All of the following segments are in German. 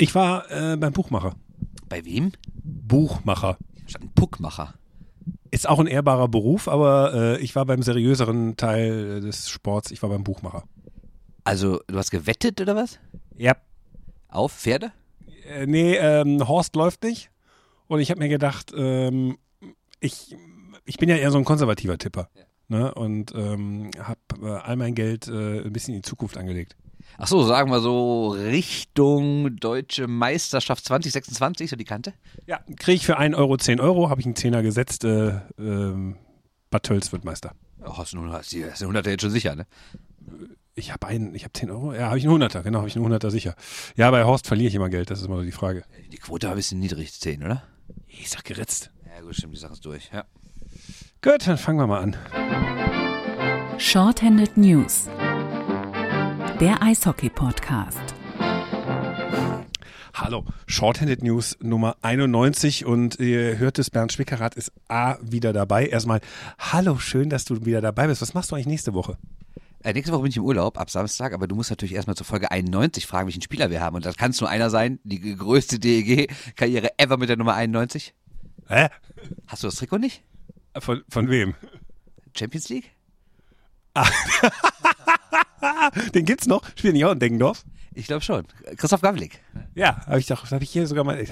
Ich war äh, beim Buchmacher. Bei wem? Buchmacher. Ein Puckmacher. Ist auch ein ehrbarer Beruf, aber äh, ich war beim seriöseren Teil äh, des Sports. Ich war beim Buchmacher. Also, du hast gewettet oder was? Ja. Auf Pferde? Äh, nee, ähm, Horst läuft nicht. Und ich habe mir gedacht, ähm, ich, ich bin ja eher so ein konservativer Tipper. Ne? Und ähm, habe äh, all mein Geld äh, ein bisschen in die Zukunft angelegt. Ach so, sagen wir so Richtung Deutsche Meisterschaft 2026, so die Kante? Ja, kriege ich für 1 Euro 10 Euro, habe ich einen Zehner gesetzt. Äh, ähm, Bad Tölz wird Meister. Ja, hast du hast die hast du 100 jetzt schon sicher, ne? Ich habe einen, ich habe 10 Euro. Ja, habe ich einen Hunderter, genau, habe ich einen Hunderter sicher. Ja, bei Horst verliere ich immer Geld, das ist immer so die Frage. Die Quote war ein bisschen niedrig, 10, oder? Ich sag geritzt. Ja, gut, stimmt, die Sache ist durch, ja. Gut, dann fangen wir mal an. Shorthanded News. Der Eishockey-Podcast. Hallo, Shorthanded News Nummer 91 und ihr hört es, Bernd Schwickerath ist A wieder dabei. Erstmal, hallo, schön, dass du wieder dabei bist. Was machst du eigentlich nächste Woche? Äh, nächste Woche bin ich im Urlaub, ab Samstag, aber du musst natürlich erstmal zur Folge 91 fragen, welchen Spieler wir haben. Und das kann es nur einer sein, die größte DEG-Karriere ever mit der Nummer 91. Hä? Hast du das Trikot nicht? Von, von wem? Champions League? Den gibt's noch? Spielen die auch in Deggendorf? Ich glaube schon. Christoph Gavlik. Ja, habe ich doch, habe ich hier sogar mal.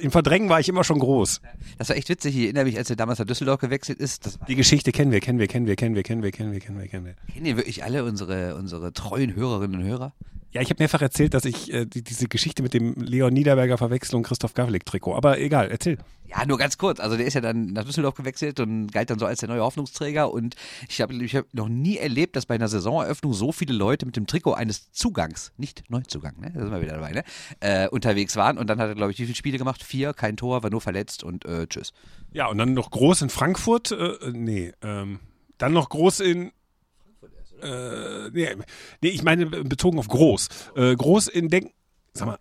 Im Verdrängen war ich immer schon groß. Das war echt witzig. Ich erinnere mich, als er damals nach Düsseldorf gewechselt ist. Die Geschichte kennen wir, kennen wir, kennen wir, kennen wir, kennen wir, kennen wir, kennen wir, kennen wir. kennen ihr wirklich alle unsere, unsere treuen Hörerinnen und Hörer? Ja, ich habe mehrfach erzählt, dass ich äh, die, diese Geschichte mit dem Leon Niederberger Verwechslung Christoph Gavlik-Trikot. Aber egal, erzähl. Ja, nur ganz kurz. Also der ist ja dann nach Düsseldorf gewechselt und galt dann so als der neue Hoffnungsträger. Und ich habe ich hab noch nie erlebt, dass bei einer Saisoneröffnung so viele Leute mit dem Trikot eines Zugangs, nicht Neuzugang, ne? da sind wir wieder dabei, ne? äh, unterwegs waren. Und dann hat er, glaube ich, wie viele Spiele gemacht? Vier, kein Tor, war nur verletzt und äh, tschüss. Ja, und dann noch groß in Frankfurt. Äh, nee, ähm, dann noch groß in. Äh, nee, nee, ich meine bezogen auf groß. Äh, groß in Denk. Sag mal,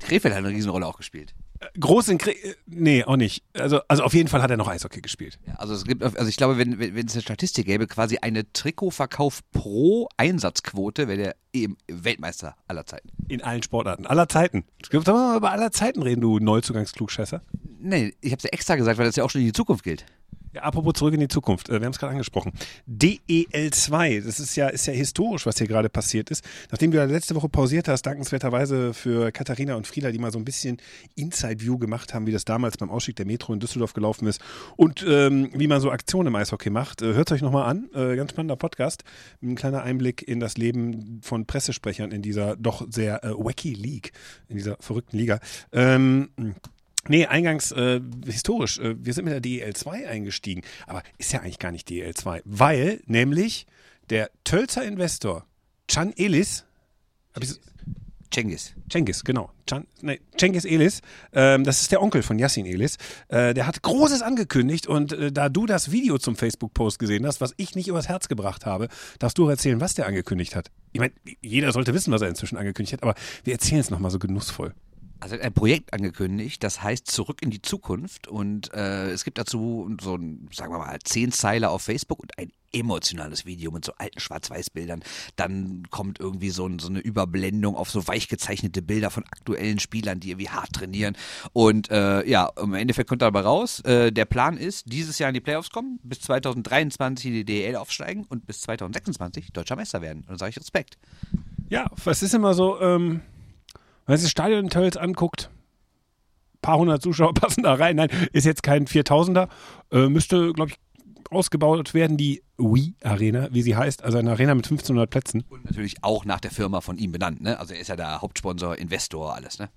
Krefeld hat eine Riesenrolle auch gespielt. äh, groß in. Kre äh, nee, auch nicht. Also, also auf jeden Fall hat er noch Eishockey gespielt. Ja, also es gibt, also ich glaube, wenn, wenn wenn es eine Statistik gäbe, quasi eine Trikotverkauf pro Einsatzquote, wäre der eben Weltmeister aller Zeiten. In allen Sportarten. Aller Zeiten. Sollen wir mal über aller Zeiten reden, du Neuzugangsklugscheißer? Nee, ich habe es ja extra gesagt, weil das ja auch schon in die Zukunft gilt. Ja, apropos zurück in die Zukunft. Äh, Wir haben es gerade angesprochen. DEL2, das ist ja, ist ja historisch, was hier gerade passiert ist. Nachdem du ja letzte Woche pausiert hast, dankenswerterweise für Katharina und Frieda, die mal so ein bisschen Inside-View gemacht haben, wie das damals beim Ausstieg der Metro in Düsseldorf gelaufen ist und ähm, wie man so Aktionen im Eishockey macht. Äh, Hört euch nochmal an. Äh, ganz spannender Podcast. Ein kleiner Einblick in das Leben von Pressesprechern in dieser doch sehr äh, wacky League, in dieser verrückten Liga. Ähm, Nee, eingangs äh, historisch. Äh, wir sind mit der DEL2 eingestiegen. Aber ist ja eigentlich gar nicht DEL2. Weil nämlich der Tölzer Investor Can Elis, Cengiz. Cengiz, genau. Can, nee, Cengiz Elis, ähm, das ist der Onkel von Yassin Elis. Äh, der hat Großes angekündigt und äh, da du das Video zum Facebook-Post gesehen hast, was ich nicht übers Herz gebracht habe, darfst du erzählen, was der angekündigt hat. Ich meine, jeder sollte wissen, was er inzwischen angekündigt hat, aber wir erzählen es nochmal so genussvoll. Also ein Projekt angekündigt, das heißt Zurück in die Zukunft und äh, es gibt dazu so ein, sagen wir mal, zehn Zeiler auf Facebook und ein emotionales Video mit so alten Schwarz-Weiß-Bildern. Dann kommt irgendwie so, ein, so eine Überblendung auf so weich gezeichnete Bilder von aktuellen Spielern, die irgendwie hart trainieren. Und äh, ja, im Endeffekt kommt dabei raus, äh, der Plan ist, dieses Jahr in die Playoffs kommen, bis 2023 in die DL aufsteigen und bis 2026 deutscher Meister werden. Und dann sage ich Respekt. Ja, was ist immer so, ähm, wenn man sich das Stadion in Tölz anguckt, paar hundert Zuschauer passen da rein. Nein, ist jetzt kein 4000er. Äh, müsste, glaube ich, ausgebaut werden, die Wii Arena, wie sie heißt. Also eine Arena mit 1500 Plätzen. Und natürlich auch nach der Firma von ihm benannt. Ne? Also er ist ja der Hauptsponsor, Investor, alles. Ne?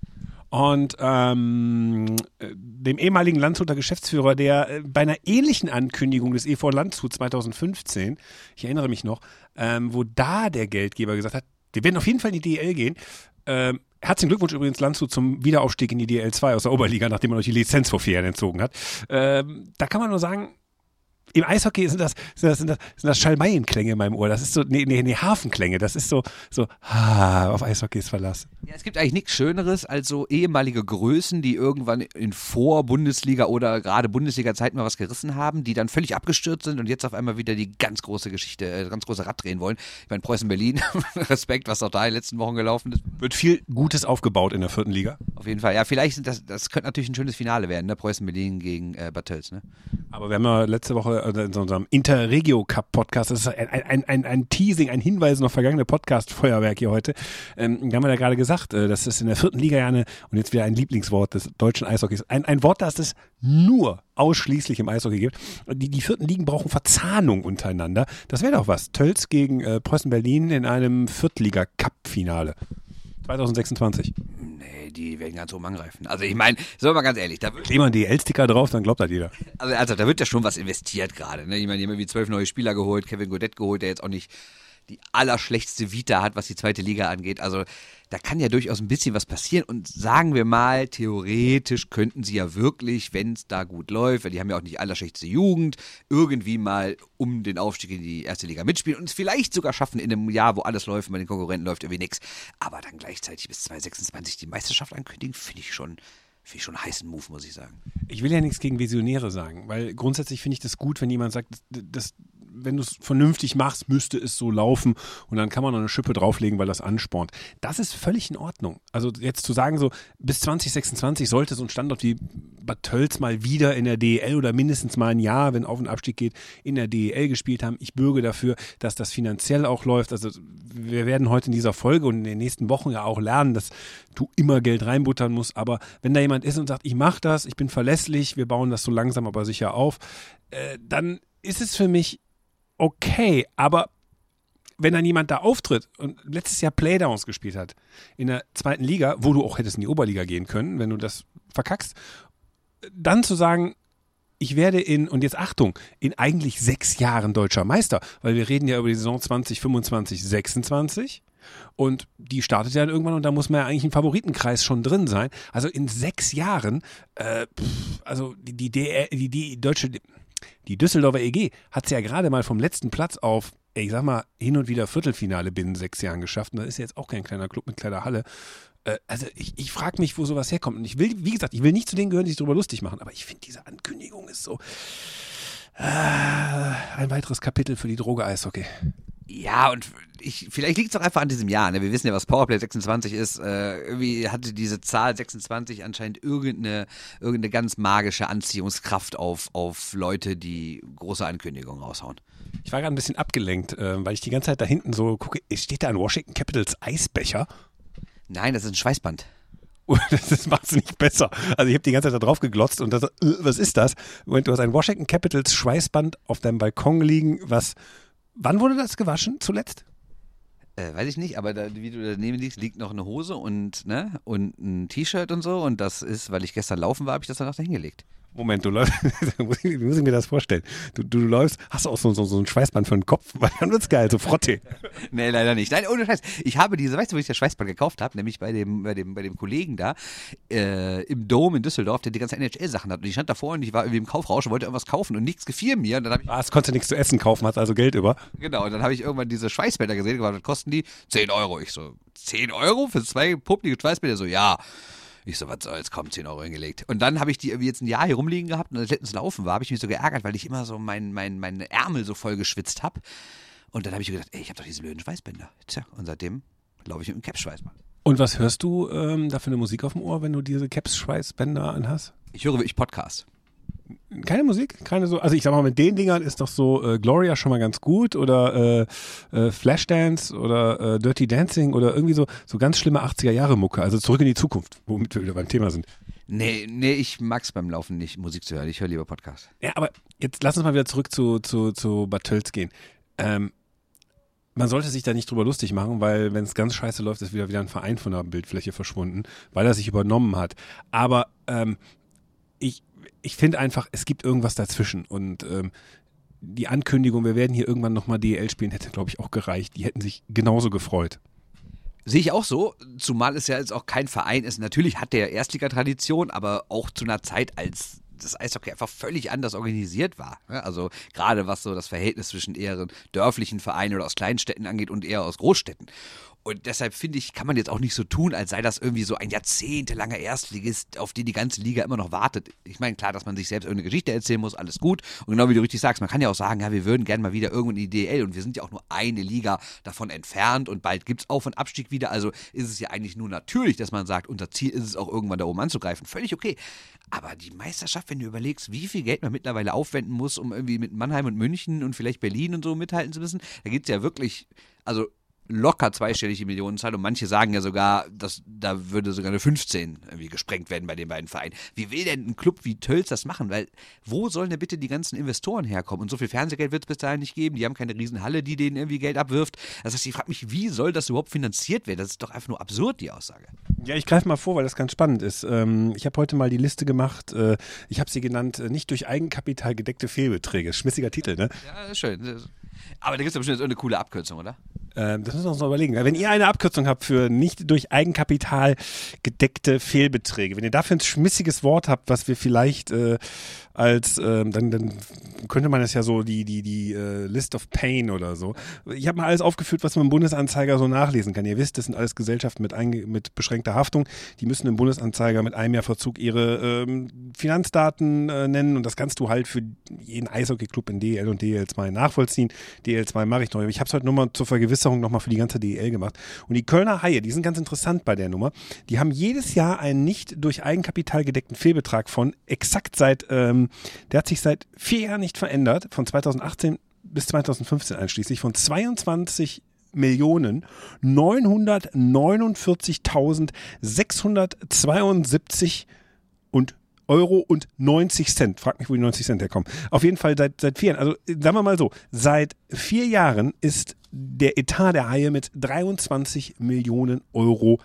Und ähm, äh, dem ehemaligen Landshuter Geschäftsführer, der äh, bei einer ähnlichen Ankündigung des EV Landshut 2015, ich erinnere mich noch, ähm, wo da der Geldgeber gesagt hat, wir werden auf jeden Fall in die DL gehen. Ähm, herzlichen Glückwunsch übrigens Landshut zum Wiederaufstieg in die DL2 aus der Oberliga, nachdem man euch die Lizenz vor vier Jahren entzogen hat. Ähm, da kann man nur sagen, im Eishockey sind das, sind das, sind das, sind das Schalmeienklänge in meinem Ohr. Das ist so, nee, nee, nee, Hafenklänge. Das ist so, so, ah, auf Eishockeys Verlass. Ja, es gibt eigentlich nichts Schöneres als so ehemalige Größen, die irgendwann in Vor-Bundesliga oder gerade Bundesliga-Zeiten mal was gerissen haben, die dann völlig abgestürzt sind und jetzt auf einmal wieder die ganz große Geschichte, äh, ganz große Rad drehen wollen. Ich meine, Preußen-Berlin, Respekt, was auch da in den letzten Wochen gelaufen ist. Wird viel Gutes aufgebaut in der vierten Liga. Auf jeden Fall. Ja, vielleicht das, das könnte natürlich ein schönes Finale werden, ne? Preußen-Berlin gegen äh, Bad Tölz, ne? Aber wir haben ja letzte Woche äh, in unserem Interregio Cup Podcast, das ist ein, ein, ein, ein Teasing, ein Hinweis auf vergangene Podcast-Feuerwerk hier heute. Ähm, haben wir ja gerade gesagt, äh, das ist in der vierten Liga ja eine, und jetzt wieder ein Lieblingswort des deutschen Eishockeys, ein, ein Wort, das es nur ausschließlich im Eishockey gibt. Die, die vierten Ligen brauchen Verzahnung untereinander. Das wäre doch was. Tölz gegen äh, Preußen Berlin in einem Viertliga-Cup-Finale. 2026. Nee, die werden ganz oben angreifen. Also ich meine, wir mal ganz ehrlich, da wird, wir die L-Sticker drauf, dann glaubt das jeder. also, also da wird ja schon was investiert gerade. Ne? Ich meine, die haben irgendwie zwölf neue Spieler geholt, Kevin Godet geholt, der jetzt auch nicht die allerschlechteste Vita hat, was die zweite Liga angeht. Also da kann ja durchaus ein bisschen was passieren. Und sagen wir mal, theoretisch könnten sie ja wirklich, wenn es da gut läuft, weil die haben ja auch nicht allerschlechteste Jugend, irgendwie mal um den Aufstieg in die erste Liga mitspielen und es vielleicht sogar schaffen in einem Jahr, wo alles läuft und bei den Konkurrenten läuft irgendwie nichts. Aber dann gleichzeitig bis 2026 die Meisterschaft ankündigen, finde ich schon. Finde ich schon einen heißen Move, muss ich sagen. Ich will ja nichts gegen Visionäre sagen, weil grundsätzlich finde ich das gut, wenn jemand sagt, das, das wenn du es vernünftig machst, müsste es so laufen und dann kann man noch eine Schippe drauflegen, weil das anspornt. Das ist völlig in Ordnung. Also jetzt zu sagen, so bis 2026 sollte so ein Standort wie Bad Tölz mal wieder in der DEL oder mindestens mal ein Jahr, wenn Auf- und Abstieg geht, in der DEL gespielt haben. Ich bürge dafür, dass das finanziell auch läuft. Also wir werden heute in dieser Folge und in den nächsten Wochen ja auch lernen, dass du immer Geld reinbuttern musst. Aber wenn da jemand ist und sagt, ich mache das, ich bin verlässlich, wir bauen das so langsam aber sicher auf, äh, dann ist es für mich okay, aber wenn dann jemand da auftritt und letztes Jahr Playdowns gespielt hat in der zweiten Liga, wo du auch hättest in die Oberliga gehen können, wenn du das verkackst, dann zu sagen, ich werde in, und jetzt Achtung, in eigentlich sechs Jahren deutscher Meister, weil wir reden ja über die Saison 2025, 26 und die startet ja dann irgendwann und da muss man ja eigentlich im Favoritenkreis schon drin sein. Also in sechs Jahren, äh, also die, die, DR die, die deutsche, die Düsseldorfer EG hat es ja gerade mal vom letzten Platz auf, ich sag mal, hin und wieder Viertelfinale binnen sechs Jahren geschafft. Und das ist ja jetzt auch kein kleiner Club mit kleiner Halle. Äh, Also ich, ich frage mich, wo sowas herkommt. Und ich will, wie gesagt, ich will nicht zu denen gehören, die sich darüber lustig machen, aber ich finde, diese Ankündigung ist so ein weiteres Kapitel für die Droge Eishockey. Ja, und ich, vielleicht liegt es auch einfach an diesem Jahr. Ne? Wir wissen ja, was Powerplay 26 ist. Äh, irgendwie hatte diese Zahl 26 anscheinend irgendeine, irgendeine ganz magische Anziehungskraft auf, auf Leute, die große Ankündigungen raushauen. Ich war gerade ein bisschen abgelenkt, äh, weil ich die ganze Zeit da hinten so gucke, steht da ein Washington Capitals Eisbecher? Nein, das ist ein Schweißband. Das macht es nicht besser. Also ich habe die ganze Zeit da drauf geglotzt und das, äh, was ist das? Moment, du hast ein Washington Capitals Schweißband auf deinem Balkon liegen, was, wann wurde das gewaschen zuletzt? Äh, weiß ich nicht, aber da, wie du daneben liegst, liegt noch eine Hose und, ne, und ein T-Shirt und so. Und das ist, weil ich gestern laufen war, habe ich das danach da hingelegt. Moment, du läufst, wie muss ich mir das vorstellen? Du, du läufst, hast du auch so, so, so ein Schweißband für den Kopf, weil dann wird's geil, so Frotte. Nee, leider nicht. Nein, ohne Scheiß. Ich habe diese, weißt du, wo ich das Schweißband gekauft habe? Nämlich bei dem, bei dem, bei dem Kollegen da äh, im Dom in Düsseldorf, der die ganzen NHL-Sachen hat. Und ich stand davor und ich war irgendwie im Kaufrausch und wollte irgendwas kaufen und nichts gefiel mir. Und dann ich, Ah, es konntest du nichts zu essen kaufen, hast also Geld über. genau, und dann habe ich irgendwann diese Schweißbänder gesehen und gesagt, was kosten die? 10 Euro. Ich so, 10 Euro für zwei publike Schweißbänder? So, ja. Ich so, was soll's, komm, 10 Euro hingelegt. Und dann habe ich die irgendwie jetzt ein Jahr hier rumliegen gehabt und als letztens laufen war, habe ich mich so geärgert, weil ich immer so mein, mein, meine Ärmel so voll geschwitzt habe. Und dann habe ich mir gedacht, ey, ich habe doch diese blöden Schweißbänder. Tja, und seitdem laufe ich mit einem Cap-Schweißband. Und was hörst du ähm, da für eine Musik auf dem Ohr, wenn du diese Caps-Schweißbänder anhast? Ich höre wirklich Podcast. Keine Musik? Keine so, also ich sag mal, mit den Dingern ist doch so äh, Gloria schon mal ganz gut oder äh, äh, Flashdance oder äh, Dirty Dancing oder irgendwie so, so ganz schlimme 80er Jahre Mucke, also zurück in die Zukunft, womit wir wieder beim Thema sind. Nee, nee, ich mag's beim Laufen nicht, Musik zu hören. Ich höre lieber Podcast. Ja, aber jetzt lass uns mal wieder zurück zu, zu, zu Bad Tölz gehen. Ähm, man sollte sich da nicht drüber lustig machen, weil wenn es ganz scheiße läuft, ist wieder wieder ein Verein von der Bildfläche verschwunden, weil er sich übernommen hat. Aber ähm, ich, ich finde einfach, es gibt irgendwas dazwischen und ähm, die Ankündigung, wir werden hier irgendwann nochmal DL spielen, hätte, glaube ich, auch gereicht. Die hätten sich genauso gefreut. Sehe ich auch so, zumal es ja jetzt auch kein Verein ist. Natürlich hat der Erstliga-Tradition, aber auch zu einer Zeit, als das Eishockey einfach völlig anders organisiert war. Also gerade was so das Verhältnis zwischen eher dörflichen Vereinen oder aus Kleinstädten angeht und eher aus Großstädten. Und deshalb finde ich, kann man jetzt auch nicht so tun, als sei das irgendwie so ein jahrzehntelanger Erstligist, auf den die ganze Liga immer noch wartet. Ich meine, klar, dass man sich selbst irgendeine Geschichte erzählen muss, alles gut. Und genau wie du richtig sagst, man kann ja auch sagen, ja, wir würden gerne mal wieder irgendwo in die DL und wir sind ja auch nur eine Liga davon entfernt und bald gibt es Auf- und Abstieg wieder. Also ist es ja eigentlich nur natürlich, dass man sagt, unser Ziel ist es auch irgendwann da oben anzugreifen. Völlig okay. Aber die Meisterschaft, wenn du überlegst, wie viel Geld man mittlerweile aufwenden muss, um irgendwie mit Mannheim und München und vielleicht Berlin und so mithalten zu müssen, da gibt es ja wirklich, also locker zweistellige Millionenzahl und manche sagen ja sogar, dass da würde sogar eine 15 irgendwie gesprengt werden bei den beiden Vereinen. Wie will denn ein Club wie Tölz das machen? Weil wo sollen denn bitte die ganzen Investoren herkommen? Und so viel Fernsehgeld wird es bis dahin nicht geben. Die haben keine Riesenhalle, die denen irgendwie Geld abwirft. Das heißt, ich frage mich, wie soll das überhaupt finanziert werden? Das ist doch einfach nur absurd, die Aussage. Ja, ich greife mal vor, weil das ganz spannend ist. Ähm, ich habe heute mal die Liste gemacht. Äh, ich habe sie genannt, äh, nicht durch Eigenkapital gedeckte Fehlbeträge. Schmissiger Titel, ne? Ja, schön. Aber da gibt es ja bestimmt irgendeine coole Abkürzung, oder? Ähm, das müssen wir uns noch überlegen. Wenn ihr eine Abkürzung habt für nicht durch Eigenkapital gedeckte Fehlbeträge, wenn ihr dafür ein schmissiges Wort habt, was wir vielleicht äh, als, ähm, dann, dann könnte man es ja so die, die, die äh, List of Pain oder so. Ich habe mal alles aufgeführt, was man im Bundesanzeiger so nachlesen kann. Ihr wisst, das sind alles Gesellschaften mit, mit beschränkter Haftung. Die müssen im Bundesanzeiger mit einem Jahr Verzug ihre ähm, Finanzdaten äh, nennen und das kannst du halt für jeden Eishockey-Club in DL und DL2 nachvollziehen. DL2 mache ich noch. Ich habe es heute nur mal zur Vergewisserung nochmal für die ganze DL gemacht. Und die Kölner Haie, die sind ganz interessant bei der Nummer. Die haben jedes Jahr einen nicht durch Eigenkapital gedeckten Fehlbetrag von exakt seit ähm, der hat sich seit vier Jahren nicht verändert, von 2018 bis 2015 einschließlich, von 22 Millionen 949.672 und Euro und 90 Cent. Frag mich, wo die 90 Cent herkommen. Auf jeden Fall seit, seit vier Jahren. Also sagen wir mal so, seit vier Jahren ist der Etat der Haie mit 23 Millionen Euro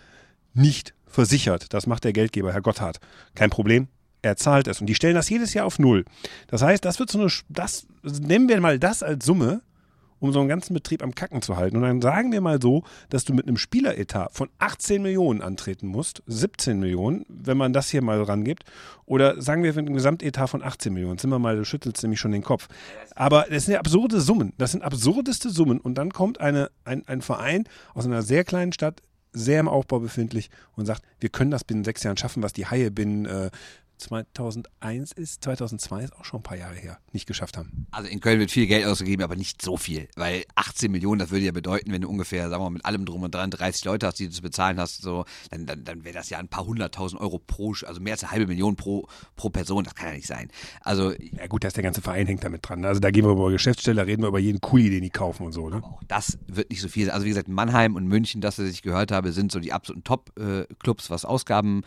nicht versichert. Das macht der Geldgeber, Herr Gotthard. Kein Problem, er zahlt es. Und die stellen das jedes Jahr auf Null. Das heißt, das wird so eine, das, nehmen wir mal das als Summe, um so einen ganzen Betrieb am Kacken zu halten. Und dann sagen wir mal so, dass du mit einem Spieleretat von 18 Millionen antreten musst, 17 Millionen, wenn man das hier mal rangibt. Oder sagen wir mit einem Gesamtetat von 18 Millionen. Sind wir mal, du schüttelst nämlich schon den Kopf. Aber das sind ja absurde Summen. Das sind absurdeste Summen. Und dann kommt eine, ein, ein Verein aus einer sehr kleinen Stadt, sehr im Aufbau befindlich und sagt, wir können das binnen sechs Jahren schaffen, was die Haie binnen äh, 2001 ist, 2002 ist auch schon ein paar Jahre her, nicht geschafft haben. Also in Köln wird viel Geld ausgegeben, aber nicht so viel, weil 18 Millionen, das würde ja bedeuten, wenn du ungefähr, sagen wir mal, mit allem drum und dran 30 Leute hast, die du zu bezahlen hast, so, dann, dann, dann wäre das ja ein paar hunderttausend Euro pro, also mehr als eine halbe Million pro, pro Person, das kann ja nicht sein. Also ja gut, dass der ganze Verein hängt damit dran. Ne? Also da gehen wir über Geschäftsstelle, reden wir über jeden Kuli, den die kaufen und so. Ne? Auch das wird nicht so viel sein. Also wie gesagt, Mannheim und München, das, was ich gehört habe, sind so die absoluten Top-Clubs, was Ausgaben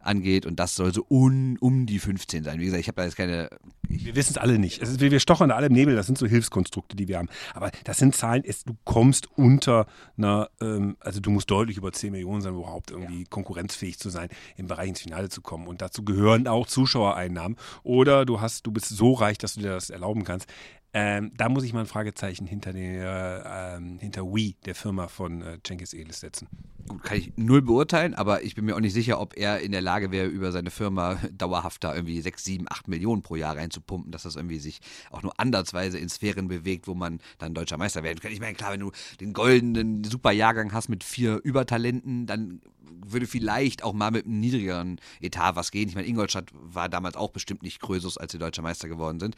angeht und das soll so un, um die 15 sein. Wie gesagt, ich habe da jetzt keine. Wir wissen es alle nicht. Ist, wir stochern da alle im Nebel, das sind so Hilfskonstrukte, die wir haben. Aber das sind Zahlen, es, du kommst unter einer, ähm, also du musst deutlich über 10 Millionen sein, um überhaupt irgendwie ja. konkurrenzfähig zu sein, im Bereich ins Finale zu kommen. Und dazu gehören auch Zuschauereinnahmen. Oder du hast, du bist so reich, dass du dir das erlauben kannst. Ähm, da muss ich mal ein Fragezeichen hinter, der, ähm, hinter Wii, der Firma von äh, Elis, setzen. Gut, kann ich null beurteilen, aber ich bin mir auch nicht sicher, ob er in der Lage wäre, über seine Firma dauerhaft da irgendwie 6, 7, 8 Millionen pro Jahr reinzupumpen, dass das irgendwie sich auch nur andersweise in Sphären bewegt, wo man dann deutscher Meister werden könnte. Ich meine, klar, wenn du den goldenen Superjahrgang hast mit vier Übertalenten, dann würde vielleicht auch mal mit einem niedrigeren Etat was gehen. Ich meine, Ingolstadt war damals auch bestimmt nicht Krösus, als sie deutscher Meister geworden sind.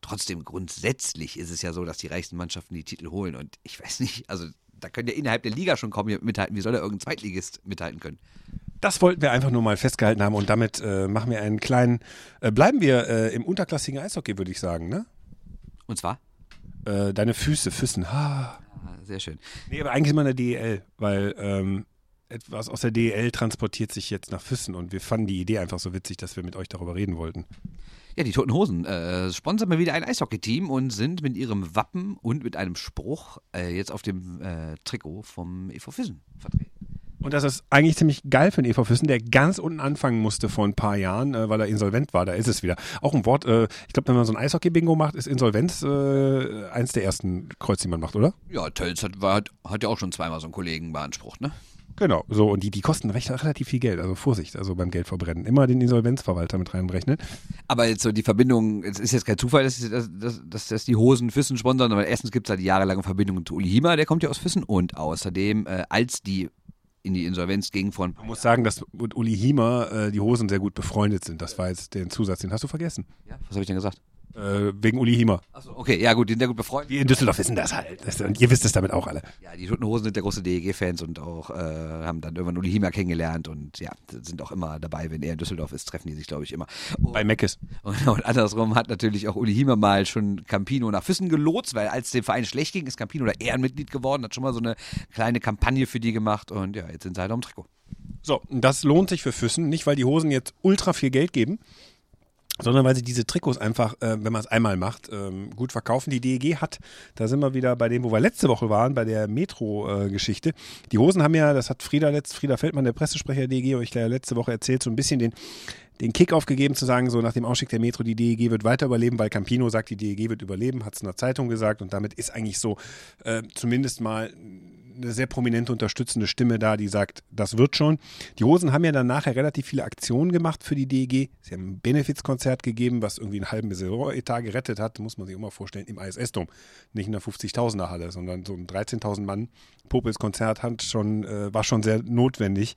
Trotzdem, grundsätzlich ist es ja so, dass die reichsten Mannschaften die Titel holen. Und ich weiß nicht, also da können ja innerhalb der Liga schon kaum mithalten. Wie soll da irgendein Zweitligist mithalten können? Das wollten wir einfach nur mal festgehalten haben und damit äh, machen wir einen kleinen, äh, bleiben wir äh, im unterklassigen Eishockey, würde ich sagen, ne? Und zwar? Äh, deine Füße, Füssen. Ha. Ah, sehr schön. Nee, aber eigentlich immer eine DEL, weil ähm, etwas aus der DEL transportiert sich jetzt nach Füssen und wir fanden die Idee einfach so witzig, dass wir mit euch darüber reden wollten. Ja, die Toten Hosen äh, sponsern mal wieder ein Eishockey-Team und sind mit ihrem Wappen und mit einem Spruch äh, jetzt auf dem äh, Trikot vom EV Füssen vertreten. Und das ist eigentlich ziemlich geil für den EV Füssen, der ganz unten anfangen musste vor ein paar Jahren, äh, weil er insolvent war. Da ist es wieder. Auch ein Wort, äh, ich glaube, wenn man so ein Eishockey-Bingo macht, ist Insolvenz äh, eins der ersten Kreuz, die man macht, oder? Ja, Tölz hat, war, hat ja auch schon zweimal so einen Kollegen beansprucht, ne? Genau, so und die, die kosten recht, relativ viel Geld, also Vorsicht, also beim Geldverbrennen. Immer den Insolvenzverwalter mit reinrechnen. Aber jetzt so die Verbindung, es ist jetzt kein Zufall, dass, dass, dass, dass, dass die Hosen Füssen sponsern, aber erstens gibt es da die jahrelange Verbindung zu Uli Hima, der kommt ja aus Füssen und außerdem, äh, als die in die Insolvenz ging von. Man muss sagen, dass mit Uli Hima äh, die Hosen sehr gut befreundet sind. Das war jetzt der Zusatz, den hast du vergessen. Ja, was habe ich denn gesagt? Äh, wegen Uli Hima. Achso, okay, ja gut, die sind sehr gut befreundet. Wir in Düsseldorf wissen das halt. Und ihr wisst es damit auch alle. Ja, die Toten Hosen sind der große DEG-Fans und auch äh, haben dann irgendwann Uli Hima kennengelernt und ja, sind auch immer dabei, wenn er in Düsseldorf ist, treffen die sich, glaube ich, immer. Und, Bei Meckes. und, und andersrum hat natürlich auch Uli Hima mal schon Campino nach Füssen gelotst, weil als dem Verein schlecht ging, ist Campino da Ehrenmitglied geworden, hat schon mal so eine kleine Kampagne für die gemacht und ja, jetzt sind sie halt am Trikot. So, das lohnt sich für Füssen, nicht weil die Hosen jetzt ultra viel Geld geben, sondern weil sie diese Trikots einfach, äh, wenn man es einmal macht, ähm, gut verkaufen. Die DEG hat, da sind wir wieder bei dem, wo wir letzte Woche waren, bei der Metro-Geschichte. die Hosen haben ja, das hat Frieda letzt, Frieda Feldmann, der Pressesprecher der DEG, euch letzte Woche erzählt, so ein bisschen den den Kick gegeben zu sagen, so nach dem Ausstieg der Metro, die DEG wird weiter überleben, weil Campino sagt, die DEG wird überleben, hat es in der Zeitung gesagt und damit ist eigentlich so äh, zumindest mal eine sehr prominente unterstützende Stimme da, die sagt, das wird schon. Die Hosen haben ja dann nachher relativ viele Aktionen gemacht für die DEG. Sie haben ein Benefizkonzert gegeben, was irgendwie einen halben Saisonetat gerettet hat, muss man sich immer vorstellen, im ISS-Dom. Nicht in der 50.000er Halle, sondern so ein 13.000 Mann Popels-Konzert hat schon, äh, war schon sehr notwendig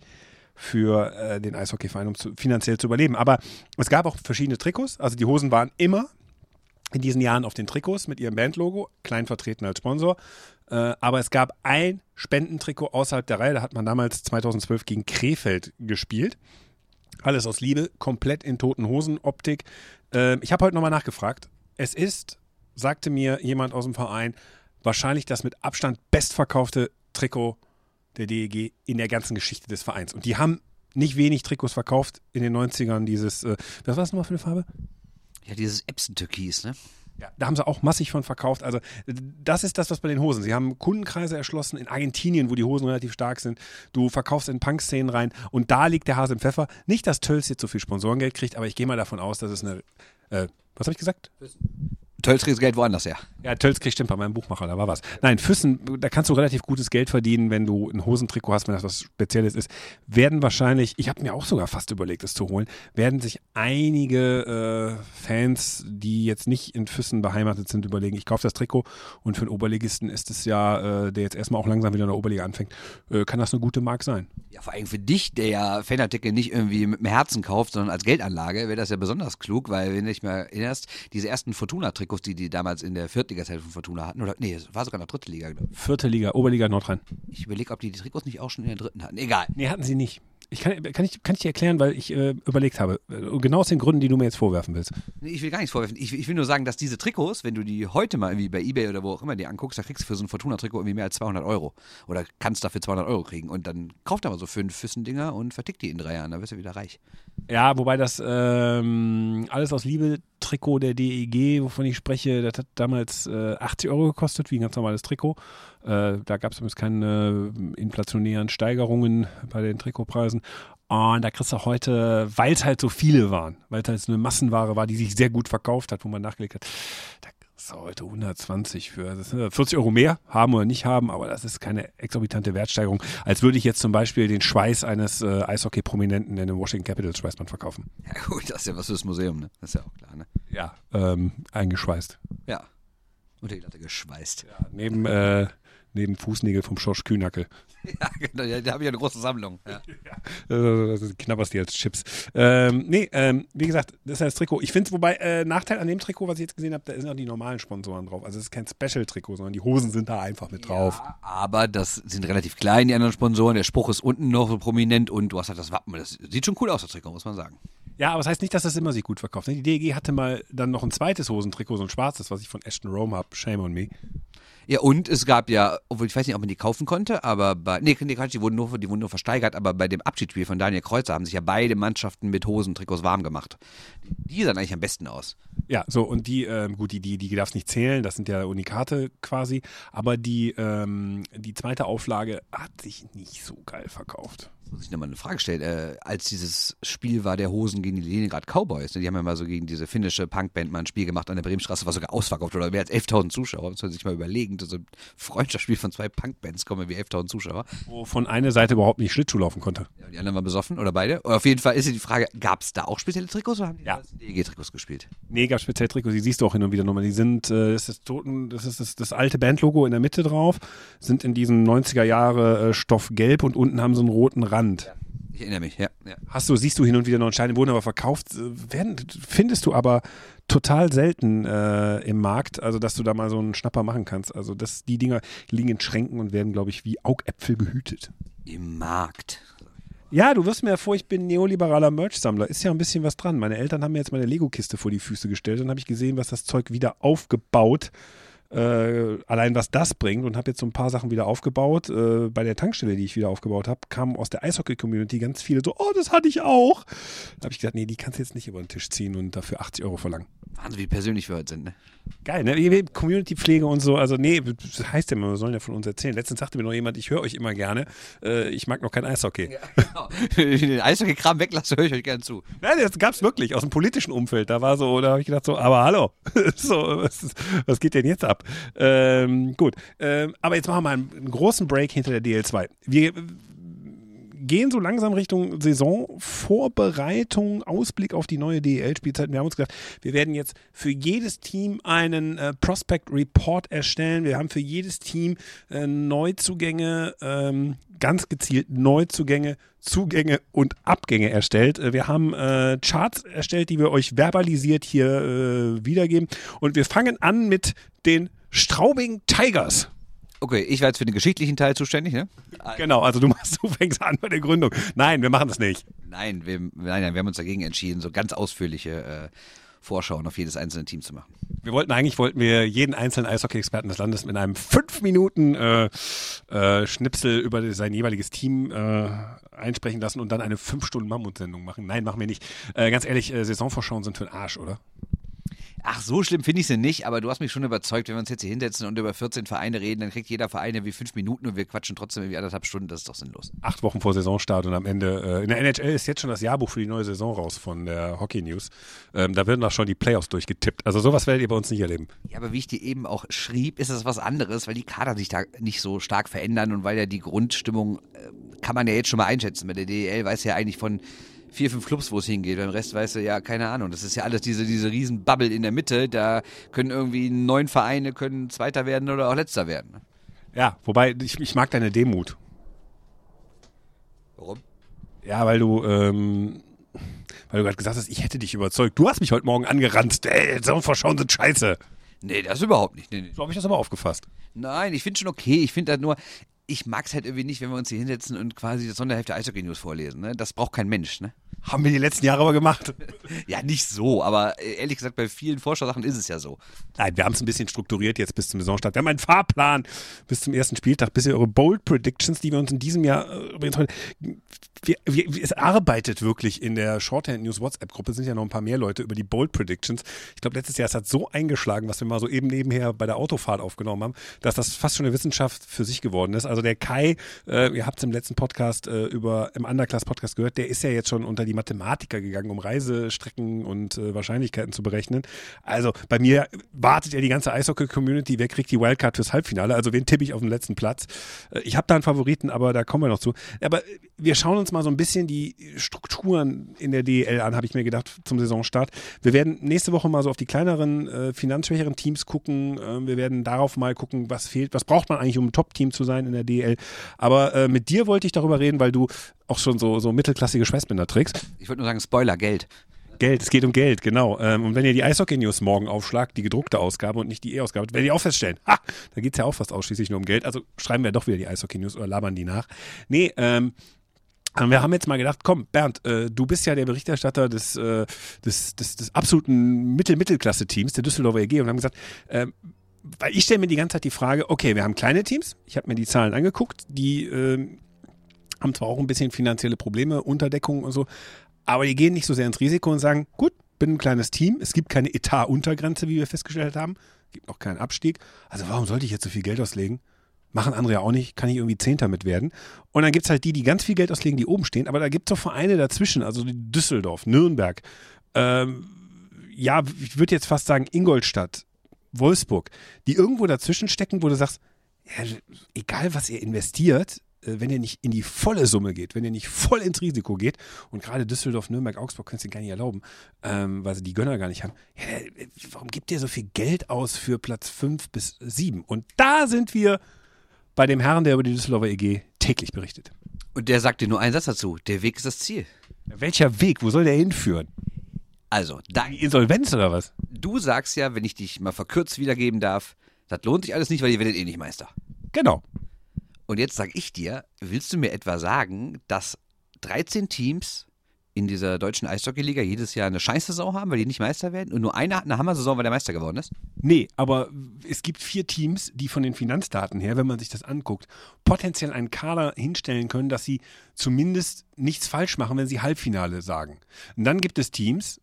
für äh, den Eishockeyverein, um zu, finanziell zu überleben. Aber es gab auch verschiedene Trikots. Also die Hosen waren immer in diesen Jahren auf den Trikots mit ihrem Bandlogo, klein vertreten als Sponsor. Äh, aber es gab ein Spendentrikot außerhalb der Reihe. Da hat man damals 2012 gegen Krefeld gespielt. Alles aus Liebe, komplett in toten Hosen, Optik. Äh, ich habe heute nochmal nachgefragt. Es ist, sagte mir jemand aus dem Verein, wahrscheinlich das mit Abstand bestverkaufte Trikot der DEG in der ganzen Geschichte des Vereins. Und die haben nicht wenig Trikots verkauft in den 90ern. Dieses, äh, was war das nochmal für eine Farbe? Ja, dieses Epson-Türkis, ne? Ja, da haben sie auch massig von verkauft. Also das ist das, was bei den Hosen. Sie haben Kundenkreise erschlossen in Argentinien, wo die Hosen relativ stark sind. Du verkaufst in Punk-Szenen rein und da liegt der Hase im Pfeffer. Nicht, dass Tölz jetzt so viel Sponsorengeld kriegt, aber ich gehe mal davon aus, dass es eine, äh, was habe ich gesagt? Tölz kriegt Geld woanders her. Ja, Tölz kriegt stimmt bei meinem Buchmacher, da war was. Nein, Füssen, da kannst du relativ gutes Geld verdienen, wenn du ein Hosentrikot hast, wenn das was Spezielles ist. Werden wahrscheinlich, ich habe mir auch sogar fast überlegt, es zu holen, werden sich einige äh, Fans, die jetzt nicht in Füssen beheimatet sind, überlegen, ich kaufe das Trikot und für einen Oberligisten ist es ja, äh, der jetzt erstmal auch langsam wieder in der Oberliga anfängt, äh, kann das eine gute Mark sein. Ja, vor allem für dich, der ja Fanartikel nicht irgendwie mit dem Herzen kauft, sondern als Geldanlage, wäre das ja besonders klug, weil, wenn du dich mal erinnerst, diese ersten Fortuna-Trikots, die die damals in der Viertliga-Zeit von Fortuna hatten, oder nee, es war sogar in der dritten Liga. Vierte Liga, Oberliga Nordrhein. Ich überlege, ob die die Trikots nicht auch schon in der dritten hatten. Egal. Nee, hatten sie nicht. Ich kann, kann, ich, kann ich dir erklären, weil ich äh, überlegt habe. Äh, Genau aus den Gründen, die du mir jetzt vorwerfen willst. Nee, ich will gar nichts vorwerfen. Ich, ich will nur sagen, dass diese Trikots, wenn du die heute mal irgendwie bei Ebay oder wo auch immer die anguckst, da kriegst du für so ein Fortuna-Trikot irgendwie mehr als 200 Euro. Oder kannst dafür 200 Euro kriegen. Und dann kauft aber so fünf Füssen-Dinger und vertickt die in drei Jahren. Dann wirst du wieder reich. Ja, wobei das ähm, alles aus Liebe Trikot der DEG, wovon ich spreche, das hat damals äh, 80 Euro gekostet, wie ein ganz normales Trikot. Äh, da gab es übrigens keine äh, inflationären Steigerungen bei den Trikotpreisen. Und da kriegst du heute, weil es halt so viele waren, weil es halt so eine Massenware war, die sich sehr gut verkauft hat, wo man nachgelegt hat, da kriegst du heute 120 für das sind 40 Euro mehr, haben oder nicht haben, aber das ist keine exorbitante Wertsteigerung, als würde ich jetzt zum Beispiel den Schweiß eines äh, Eishockey-Prominenten in dem Washington Capitals Schweißband verkaufen. Ja gut, das ist ja was fürs Museum, ne? Das ist ja auch klar, ne? Ja. Ähm, eingeschweißt. Ja. Unter die Latte geschweißt. Ja, neben, äh, neben Fußnägel vom Schorsch Kühnackel. Ja, genau. Ja, da habe ich eine große Sammlung. Ja. Äh, das knabberst die als Chips. Ähm, nee, ähm, wie gesagt, das ist ja das Trikot. Ich finde es, wobei, äh, Nachteil an dem Trikot, was ich jetzt gesehen habe, da sind auch die normalen Sponsoren drauf. Also es ist kein Special-Trikot, sondern die Hosen sind da einfach mit drauf. Ja, aber das sind relativ klein, die anderen Sponsoren. Der Spruch ist unten noch so prominent und du hast halt das Wappen. Das sieht schon cool aus, das Trikot, muss man sagen. Ja, aber das heißt nicht, dass das immer sich gut verkauft. ne? Die DEG hatte mal dann noch ein zweites Hosentrikot, so ein schwarzes, was ich von Ashton Rome habe. Shame on me. Ja, und es gab ja, obwohl ich weiß nicht, ob man die kaufen konnte, aber bei, nee, nee die wurden, nur, die wurden nur versteigert, aber bei dem Abschiedsspiel von Daniel Kreuzer haben sich ja beide Mannschaften mit Hosentrikots warm gemacht. Die sahen eigentlich am besten aus. Ja, so, und die, ähm, gut, die, die, die darfst nicht zählen, das sind ja Unikate quasi, aber die, ähm, die zweite Auflage hat sich nicht so geil verkauft. Muss ich nochmal eine Frage stellen. Äh, als dieses Spiel war der Hosen gegen die Leningrad Cowboys, ne, die haben ja mal so gegen diese finnische Punkband mal ein Spiel gemacht an der Bremenstraße, war sogar ausverkauft oder mehr als 11.000 Zuschauer. Das soll sich mal überlegen. So ein Freundschaftsspiel von zwei Punkbands kommen wie 11.000 Zuschauer. Wovon eine Seite überhaupt nicht Schlittschuh laufen konnte. Ja, die anderen waren besoffen oder beide. Auf jeden Fall ist ja die Frage, gab es da auch spezielle Trikots oder haben die Ja. DEG-Trikots gespielt? Nee, gab speziell Trikots, die siehst du auch hin und wieder nochmal. Die sind, äh, das ist das Toten, das ist das, das alte Bandlogo in der Mitte drauf, sind in diesem 90er Jahre äh, Stoff gelb und unten haben so einen roten Rand. Ich erinnere mich, ja. ja. Hast du, siehst du hin und wieder noch in Steine, wurden aber verkauft, äh, werden, findest du aber total selten äh, im Markt, also dass du da mal so einen Schnapper machen kannst. Also das, die Dinger liegen in Schränken und werden, glaube ich, wie Augäpfel gehütet. Im Markt. Ja, du wirst mir ja vor, ich bin neoliberaler Merch-Sammler. Ist ja ein bisschen was dran. Meine Eltern haben mir jetzt meine Lego-Kiste vor die Füße gestellt und habe ich gesehen, was das Zeug wieder aufgebaut. Äh, allein was das bringt und habe jetzt so ein paar Sachen wieder aufgebaut. Äh, bei der Tankstelle, die ich wieder aufgebaut habe, kamen aus der Eishockey-Community ganz viele so, oh, das hatte ich auch. Da habe ich gesagt, nee, die kannst du jetzt nicht über den Tisch ziehen und dafür 80 Euro verlangen. Wahnsinn, wie persönlich wir heute sind, ne? Geil, ne? Community-Pflege und so. Also, nee, das heißt ja immer, wir sollen ja von uns erzählen. Letztens sagte mir noch jemand, ich höre euch immer gerne. Äh, ich mag noch kein Eishockey. Genau. Wenn ich den Eishockey-Kram weglasse, höre ich euch gerne zu. Nein, das gab's wirklich aus dem politischen Umfeld. Da war so, da habe ich gedacht so, aber hallo, so, was, was geht denn jetzt ab? Ähm, gut, ähm, aber jetzt machen wir mal einen, großen Break hinter der DL2. Wir gehen so langsam Richtung Saisonvorbereitung, Ausblick auf die neue DL-Spielzeit. Wir haben uns gedacht, wir werden jetzt für jedes Team einen äh, Prospect Report erstellen. Wir haben für jedes Team äh, Neuzugänge, ähm, ganz gezielt Neuzugänge, Zugänge und Abgänge erstellt. Äh, Wir haben äh, Charts erstellt, die wir euch verbalisiert hier äh, wiedergeben. Und wir fangen an mit den Straubing Tigers. Okay, ich war jetzt für den geschichtlichen Teil zuständig, ne? Genau, also du machst, du fängst an bei der Gründung. Nein, wir machen das nicht. Nein, wir, nein, nein, wir haben uns dagegen entschieden, so ganz ausführliche äh, Vorschauen auf jedes einzelne Team zu machen. Wir wollten eigentlich wollten wir jeden einzelnen Eishockey-Experten des Landes mit einem fünf Minuten äh, äh, Schnipsel über sein jeweiliges Team äh, einsprechen lassen und dann eine fünf Stunden Mammutsendung machen. Nein, machen wir nicht. Äh, ganz ehrlich, äh, Saisonvorschauen sind für den Arsch, oder? Ach, so schlimm finde ich sie nicht, aber du hast mich schon überzeugt, wenn wir uns jetzt hier hinsetzen und über 14 Vereine reden, dann kriegt jeder Verein irgendwie fünf Minuten und wir quatschen trotzdem irgendwie anderthalb Stunden, das ist doch sinnlos. Acht Wochen vor Saisonstart und am Ende, äh, in der NHL ist jetzt schon das Jahrbuch für die neue Saison raus von der Hockey News. Ähm, da werden auch schon die Playoffs durchgetippt. Also sowas werdet ihr bei uns nicht erleben. Ja, aber wie ich dir eben auch schrieb, ist das was anderes, weil die Kader sich da nicht so stark verändern und weil ja die Grundstimmung, äh, kann man ja jetzt schon mal einschätzen. Bei der DEL weiß ja eigentlich von vier, fünf Clubs, wo es hingeht. Beim Rest weißt du ja, keine Ahnung. Das ist ja alles diese, diese riesen Bubble in der Mitte. Da können irgendwie neun Vereine können Zweiter werden oder auch Letzter werden. Ja, wobei ich, ich mag deine Demut. Warum? Ja, weil du, ähm, weil du gerade gesagt hast, ich hätte dich überzeugt. Du hast mich heute Morgen angerannt. Ey, Saisonvorschauen sind scheiße. Nee, das überhaupt nicht. Nee, nee. So habe ich das aber aufgefasst. Nein, ich finde schon okay. Ich finde halt nur, ich mag es halt irgendwie nicht, wenn wir uns hier hinsetzen und quasi das Sonderheft der Eishockey News vorlesen. Ne? Das braucht kein Mensch. Ne? Haben wir die letzten Jahre aber gemacht. Ja, nicht so, aber äh, ehrlich gesagt, bei vielen Vorschausachen ist es ja so. Nein, wir haben es ein bisschen strukturiert jetzt bis zum Saisonstart. Wir haben einen Fahrplan bis zum ersten Spieltag, bis ihr eure Bold Predictions, die wir uns in diesem Jahr äh, übrigens heute, wir, wir, es arbeitet wirklich in der Shorthand News WhatsApp Gruppe, sind ja noch ein paar mehr Leute über die Bold Predictions. Ich glaube, letztes Jahr es hat so eingeschlagen, was wir mal so eben nebenher bei der Autofahrt aufgenommen haben, dass das fast schon eine Wissenschaft für sich geworden ist. Also der Kai, äh, ihr habt es im letzten Podcast äh, über im Underclass Podcast gehört, der ist ja jetzt schon unter die Mathematiker gegangen, um Reisestrecken und äh, Wahrscheinlichkeiten zu berechnen. Also bei mir wartet ja die ganze Eishockey-Community, wer kriegt die Wildcard fürs Halbfinale, also wen tippe ich auf den letzten Platz. Äh, ich habe da einen Favoriten, aber da kommen wir noch zu. Aber wir schauen uns mal so ein bisschen die Strukturen in der DEL an, habe ich mir gedacht, zum Saisonstart. Wir werden nächste Woche mal so auf die kleineren, äh, finanzschwächeren Teams gucken. Äh, wir werden darauf mal gucken, was fehlt, was braucht man eigentlich, um ein Top-Team zu sein in der DEL. Aber äh, mit dir wollte ich darüber reden, weil du auch schon so, so mittelklassige Schwestbinder trägst. Ich wollte nur sagen, Spoiler, Geld. Geld, es geht um Geld, genau. Ähm, und wenn ihr die Eishockey-News morgen aufschlagt, die gedruckte Ausgabe und nicht die E-Ausgabe, werdet ihr auch feststellen, ha, da geht es ja auch fast ausschließlich nur um Geld. Also schreiben wir doch wieder die Eishockey-News oder labern die nach. Nee, ähm, wir haben jetzt mal gedacht, komm, Bernd, äh, du bist ja der Berichterstatter des, äh, des, des, des absoluten Mittel-Mittelklasse-Teams, der Düsseldorfer EG, und haben gesagt, ähm, weil ich stelle mir die ganze Zeit die Frage, okay, wir haben kleine Teams, ich habe mir die Zahlen angeguckt, die ähm, haben zwar auch ein bisschen finanzielle Probleme, Unterdeckung und so, aber die gehen nicht so sehr ins Risiko und sagen, gut, bin ein kleines Team, es gibt keine Etat-Untergrenze, wie wir festgestellt haben, gibt noch keinen Abstieg, also warum sollte ich jetzt so viel Geld auslegen? Machen andere ja auch nicht, kann ich irgendwie Zehnter mit werden. Und dann gibt es halt die, die ganz viel Geld auslegen, die oben stehen, aber da gibt es auch Vereine dazwischen, also Düsseldorf, Nürnberg, ähm, ja, ich würde jetzt fast sagen Ingolstadt, Wolfsburg, die irgendwo dazwischen stecken, wo du sagst, ja, egal was ihr investiert, äh, wenn ihr nicht in die volle Summe geht, wenn ihr nicht voll ins Risiko geht, und gerade Düsseldorf, Nürnberg, Augsburg können es gar nicht erlauben, ähm, weil sie die Gönner gar nicht haben, ja, warum gibt ihr so viel Geld aus für Platz 5 bis 7? Und da sind wir bei dem Herrn, der über die Düsseldorfer EG täglich berichtet. Und der sagt dir nur einen Satz dazu: Der Weg ist das Ziel. Welcher Weg? Wo soll der hinführen? Also, da, Insolvenz oder was? Du sagst ja, wenn ich dich mal verkürzt wiedergeben darf, das lohnt sich alles nicht, weil ihr werdet eh nicht Meister. Genau. Und jetzt sag ich dir, willst du mir etwa sagen, dass 13 Teams in dieser deutschen Eishockeyliga jedes Jahr eine Scheißsaison haben, weil die nicht Meister werden und nur einer hat eine Hammer-Saison, weil der Meister geworden ist? Nee, aber es gibt vier Teams, die von den Finanzdaten her, wenn man sich das anguckt, potenziell einen Kader hinstellen können, dass sie zumindest nichts falsch machen, wenn sie Halbfinale sagen. Und dann gibt es Teams,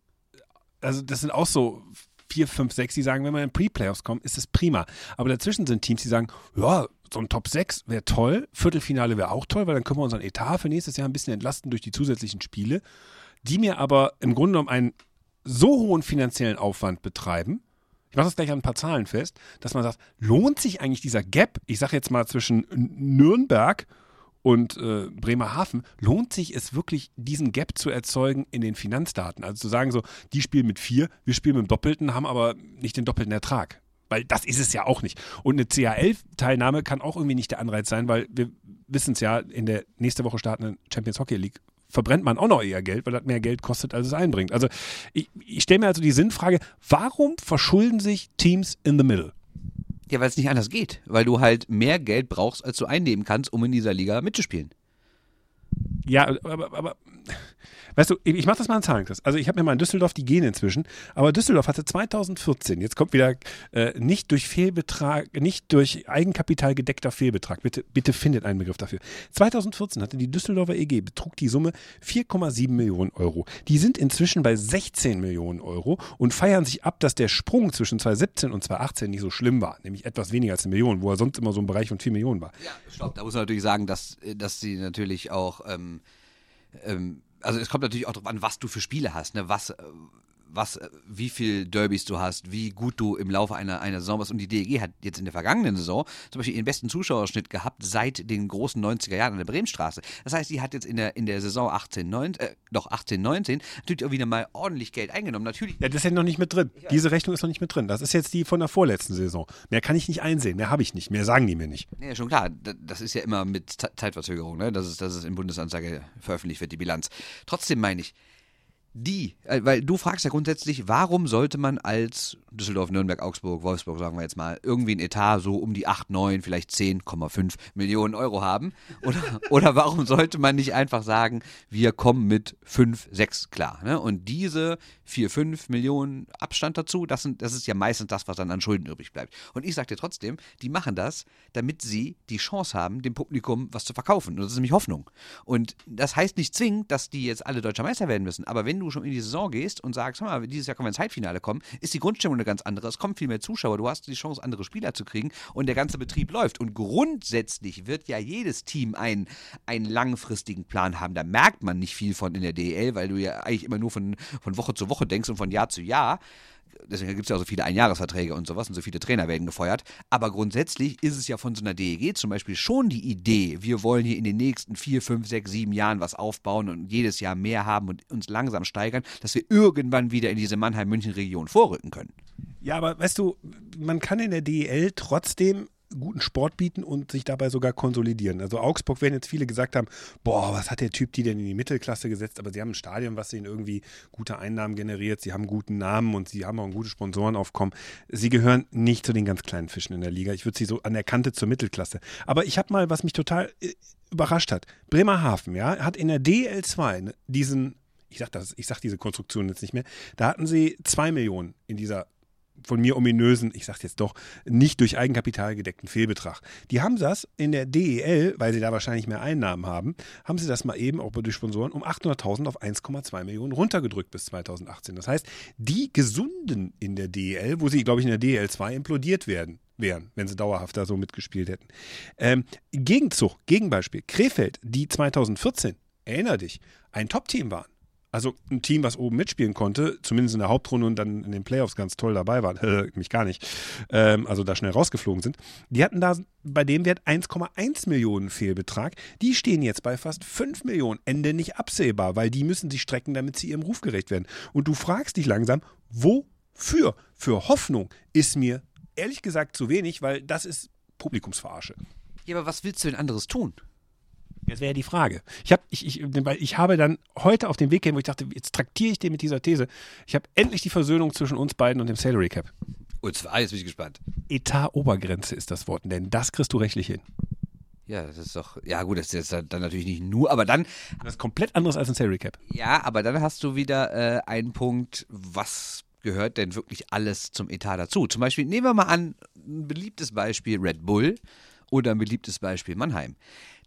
also das sind auch so vier, fünf, sechs, die sagen, wenn wir in Pre-Playoffs kommen, ist es prima. Aber dazwischen sind Teams, die sagen, ja, so ein Top 6 wäre toll, Viertelfinale wäre auch toll, weil dann können wir unseren Etat für nächstes Jahr ein bisschen entlasten durch die zusätzlichen Spiele, die mir aber im Grunde genommen einen so hohen finanziellen Aufwand betreiben, ich mache das gleich an ein paar Zahlen fest, dass man sagt, lohnt sich eigentlich dieser Gap, ich sage jetzt mal zwischen Nürnberg und äh, Bremerhaven, lohnt sich es wirklich, diesen Gap zu erzeugen in den Finanzdaten? Also zu sagen so, die spielen mit vier, wir spielen mit dem Doppelten, haben aber nicht den doppelten Ertrag. Weil das ist es ja auch nicht. Und eine CHL-Teilnahme kann auch irgendwie nicht der Anreiz sein, weil wir wissen es ja, in der nächste Woche startenden Champions Hockey League verbrennt man auch noch eher Geld, weil das mehr Geld kostet, als es einbringt. Also ich, ich stelle mir also die Sinnfrage, warum verschulden sich Teams in the middle? Ja, weil es nicht anders geht. Weil du halt mehr Geld brauchst, als du einnehmen kannst, um in dieser Liga mitzuspielen. Ja, aber, aber weißt du, ich mache das mal in Zahlenkreis. Also ich habe mir mal in Düsseldorf, die gehen inzwischen, aber Düsseldorf hatte 2014, jetzt kommt wieder äh, nicht durch Fehlbetrag, nicht durch Eigenkapital gedeckter Fehlbetrag. Bitte, bitte findet einen Begriff dafür. 2014 hatte die Düsseldorfer EG betrug die Summe 4,7 Millionen Euro. Die sind inzwischen bei 16 Millionen Euro und feiern sich ab, dass der Sprung zwischen 2017 und 2018 nicht so schlimm war, nämlich etwas weniger als eine Million, wo er sonst immer so im Bereich von 4 Millionen war. Ja, stopp. Da muss man natürlich sagen, dass, dass sie natürlich auch, ähm, ähm, also es kommt natürlich auch darauf an, was du für Spiele hast, ne? Was, äh, was, äh, wie viel Derbys du hast, wie gut du im Laufe einer, einer Saison warst. Und die DEG hat jetzt in der vergangenen Saison zum Beispiel ihren besten Zuschauerschnitt gehabt seit den großen 90er Jahren an der Bremenstraße. Das heißt, die hat jetzt in der, in der Saison 18, 19, äh, doch 18, 19 natürlich auch wieder mal ordentlich Geld eingenommen. Natürlich. Ja, das ist ja noch nicht mit drin. Diese Rechnung ist noch nicht mit drin. Das ist jetzt die von der vorletzten Saison. Mehr kann ich nicht einsehen, mehr habe ich nicht, mehr sagen die mir nicht. Ja, schon klar. Das ist ja immer mit Ze- Zeitverzögerung, ne? dass, es, dass es in Bundesanzeige veröffentlicht wird, die Bilanz. Trotzdem meine ich, die, äh, weil du fragst ja grundsätzlich, warum sollte man als Düsseldorf, Nürnberg, Augsburg, Wolfsburg, sagen wir jetzt mal, irgendwie ein Etat so um die 8, 9, vielleicht 10,5 Millionen Euro haben? Oder, oder warum sollte man nicht einfach sagen, wir kommen mit 5, 6 klar? Ne? Und diese 4, 5 Millionen Abstand dazu, das, sind, das ist ja meistens das, was dann an Schulden übrig bleibt. Und ich sage dir trotzdem, die machen das, damit sie die Chance haben, dem Publikum was zu verkaufen. Und das ist nämlich Hoffnung. Und das heißt nicht zwingend, dass die jetzt alle deutscher Meister werden müssen. Aber wenn du schon in die Saison gehst und sagst, mal, dieses Jahr können wir ins Halbfinale kommen, ist die Grundstimmung eine ganz andere. Es kommen viel mehr Zuschauer. Du hast die Chance, andere Spieler zu kriegen und der ganze Betrieb läuft. Und grundsätzlich wird ja jedes Team einen, einen langfristigen Plan haben. Da merkt man nicht viel von in der DEL, weil du ja eigentlich immer nur von, von Woche zu Woche denkst und von Jahr zu Jahr deswegen gibt es ja auch so viele Einjahresverträge und sowas und so viele Trainer werden gefeuert. Aber grundsätzlich ist es ja von so einer DEG zum Beispiel schon die Idee, wir wollen hier in den nächsten vier, fünf, sechs, sieben Jahren was aufbauen und jedes Jahr mehr haben und uns langsam steigern, dass wir irgendwann wieder in diese Mannheim-München-Region vorrücken können. Ja, aber weißt du, man kann in der DEL trotzdem guten Sport bieten und sich dabei sogar konsolidieren. Also Augsburg werden jetzt viele gesagt haben, boah, was hat der Typ die denn in die Mittelklasse gesetzt? Aber sie haben ein Stadion, was ihnen irgendwie gute Einnahmen generiert. Sie haben guten Namen und sie haben auch ein gutes Sponsorenaufkommen. Sie gehören nicht zu den ganz kleinen Fischen in der Liga. Ich würde sie so an der Kante zur Mittelklasse. Aber ich habe mal, was mich total äh, überrascht hat. Bremerhaven, ja, hat in der DL2 diesen, ich sag das, ich sag diese Konstruktion jetzt nicht mehr, da hatten sie zwei Millionen in dieser von mir ominösen, ich sag's jetzt doch, nicht durch Eigenkapital gedeckten Fehlbetrag. Die haben das in der DEL, weil sie da wahrscheinlich mehr Einnahmen haben, haben sie das mal eben, auch durch Sponsoren, um 800.000 auf 1,2 Millionen runtergedrückt bis 2018. Das heißt, die Gesunden in der DEL, wo sie, glaube ich, in der DEL 2 implodiert werden, wären, wenn sie dauerhaft da so mitgespielt hätten. Ähm, Gegenzug, Gegenbeispiel, Krefeld, die 2014, erinner dich, ein Top-Team waren. Also ein Team, was oben mitspielen konnte, zumindest in der Hauptrunde und dann in den Playoffs ganz toll dabei waren, äh, mich gar nicht, ähm, also da schnell rausgeflogen sind. Die hatten da bei dem Wert 1,1 Millionen Fehlbetrag. Die stehen jetzt bei fast 5 Millionen. Ende nicht absehbar, weil die müssen sich strecken, damit sie ihrem Ruf gerecht werden. Und du fragst dich langsam, wofür? Für Hoffnung ist mir ehrlich gesagt zu wenig, weil das ist Publikumsverarsche. Ja, aber was willst du denn anderes tun? Jetzt wäre die Frage. Ich, hab, ich, ich, weil ich habe dann heute auf den Weg gehen, wo ich dachte, jetzt traktiere ich den mit dieser These. Ich habe endlich die Versöhnung zwischen uns beiden und dem Salary Cap. Und zwar, jetzt bin ich gespannt. Etat-Obergrenze ist das Wort, denn das kriegst du rechtlich hin. Ja, das ist doch, ja gut, das ist jetzt dann natürlich nicht nur, aber dann, Das ist komplett anderes als ein Salary Cap. ja, aber dann hast du wieder äh, einen Punkt, was gehört denn wirklich alles zum Etat dazu? Zum Beispiel, nehmen wir mal an, ein beliebtes Beispiel Red Bull oder ein beliebtes Beispiel Mannheim.